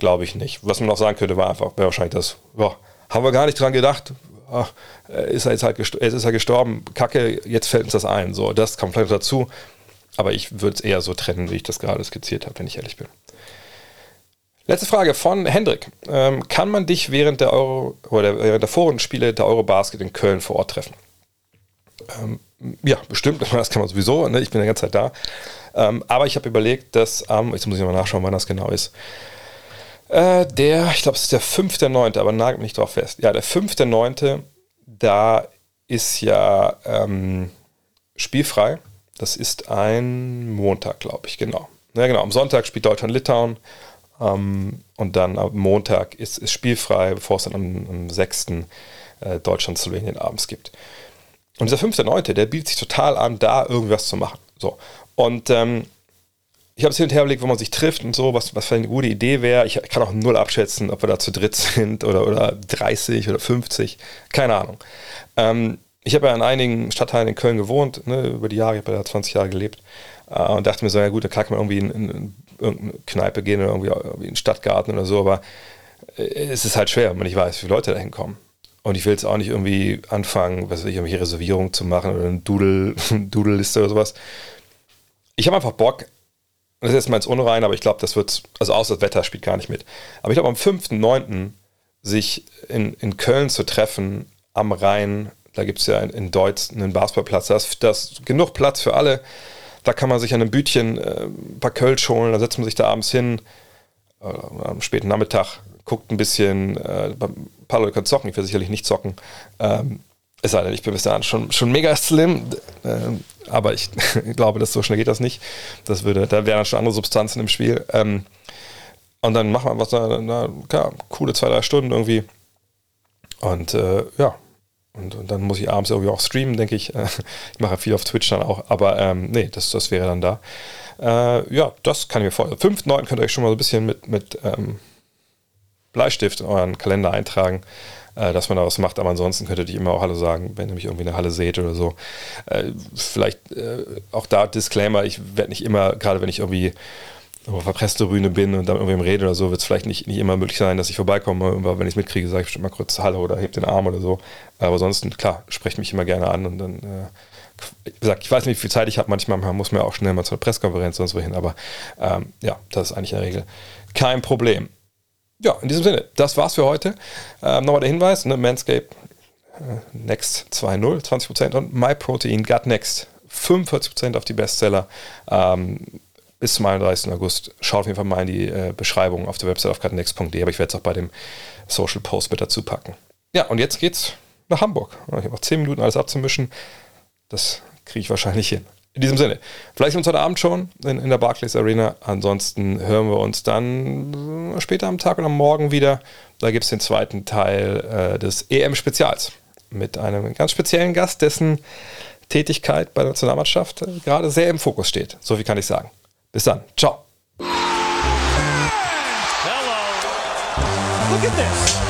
glaube ich nicht. Was man auch sagen könnte, war einfach, wäre wahrscheinlich das, boah, haben wir gar nicht dran gedacht. Ach, ist er jetzt halt gestorben, ist er gestorben, kacke, jetzt fällt uns das ein. So, das kommt vielleicht dazu. Aber ich würde es eher so trennen, wie ich das gerade skizziert habe, wenn ich ehrlich bin. Letzte Frage von Hendrik. Ähm, kann man dich während der Euro oder während der Vorrundenspiele der Eurobasket in Köln vor Ort treffen? Ähm, ja, bestimmt. Das kann man sowieso. Ne? Ich bin die ganze Zeit da. Ähm, aber ich habe überlegt, dass am, jetzt muss ich mal nachschauen, wann das genau ist. Äh, der, ich glaube, es ist der 5.9., aber nagelt mich drauf fest. Ja, der 5.9., da ist ja ähm, spielfrei. Das ist ein Montag, glaube ich, genau. Ja, genau. Am Sonntag spielt Deutschland Litauen. Ähm, und dann am Montag ist, ist spielfrei, bevor es dann am, am 6. Äh, Deutschland-Slowenien abends gibt. Und dieser 5.9., der bietet sich total an, da irgendwas zu machen. So. Und ähm, ich habe es hin und her überlegt, wo man sich trifft und so, was, was für eine gute Idee wäre. Ich kann auch null abschätzen, ob wir da zu dritt sind oder, oder 30 oder 50. Keine Ahnung. Ähm, ich habe ja in einigen Stadtteilen in Köln gewohnt, ne, über die Jahre, ich habe ja 20 Jahre gelebt äh, und dachte mir so, ja gut, da kann man irgendwie in, in, in irgendeine Kneipe gehen oder irgendwie, irgendwie in den Stadtgarten oder so, aber äh, es ist halt schwer, wenn man nicht weiß, wie viele Leute da hinkommen. Und ich will jetzt auch nicht irgendwie anfangen, was weiß ich, irgendwelche Reservierungen zu machen oder eine Doodle, Doodle-Liste oder sowas. Ich habe einfach Bock, das ist jetzt mal ins Unrein, aber ich glaube, das wird, also außer das Wetter spielt gar nicht mit. Aber ich glaube, am 5.9. sich in, in Köln zu treffen, am Rhein, da gibt es ja in, in Deutsch einen Basketballplatz, da ist, da ist genug Platz für alle. Da kann man sich an einem Bütchen äh, ein paar Kölsch holen, da setzt man sich da abends hin, äh, am späten Nachmittag, guckt ein bisschen, äh, ein paar Leute können zocken, ich will sicherlich nicht zocken. Ähm, es sei denn, ich bin bis dahin schon, schon mega slim, äh, aber ich glaube, dass so schnell geht das nicht. Das würde, da wären schon andere Substanzen im Spiel. Ähm, und dann machen wir was, na, na, klar, coole zwei, drei Stunden irgendwie. Und äh, ja, und, und, dann muss ich abends irgendwie auch streamen, denke ich. ich mache viel auf Twitch dann auch, aber ähm, nee, das, das wäre dann da. Äh, ja, das kann ich mir vorstellen. 5.9. könnt ihr euch schon mal so ein bisschen mit, mit ähm, Bleistift in euren Kalender eintragen, äh, dass man da was macht. Aber ansonsten könntet ihr immer auch Hallo sagen, wenn ihr mich irgendwie in der Halle seht oder so. Äh, vielleicht äh, auch da Disclaimer, ich werde nicht immer, gerade wenn ich irgendwie auf der Pressetribüne bin und dann irgendwem rede oder so, wird es vielleicht nicht, nicht immer möglich sein, dass ich vorbeikomme. Aber wenn ich es mitkriege, sage ich bestimmt mal kurz Hallo oder heb den Arm oder so. Aber ansonsten, klar, sprecht mich immer gerne an und dann, äh, gesagt, ich weiß nicht, wie viel Zeit ich habe. Manchmal muss man auch schnell mal zur Pressekonferenz und so hin. Aber ähm, ja, das ist eigentlich in der Regel kein Problem. Ja, in diesem Sinne, das war's für heute. Ähm, Nochmal der Hinweis, ne, Manscape äh, Next 2.0, 20% und MyProtein Gut Next 45% auf die Bestseller. Ähm, bis zum 31. August. Schaut auf jeden Fall mal in die äh, Beschreibung auf der Website auf cutnext.de, aber ich werde es auch bei dem Social Post mit dazu packen. Ja, und jetzt geht's nach Hamburg. Ich habe noch 10 Minuten alles abzumischen. Das kriege ich wahrscheinlich hin. In diesem Sinne, vielleicht uns heute Abend schon in, in, der Barclays Arena. Ansonsten hören wir uns dann später am Tag am Morgen wieder. Da gibt es den zweiten Teil äh, des EM-Spezials mit einem ganz speziellen Gast, dessen Tätigkeit bei der Nationalmannschaft äh, gerade sehr im Fokus steht. So viel kann ich sagen. Bis dann. Ciao. Hello. Look at this.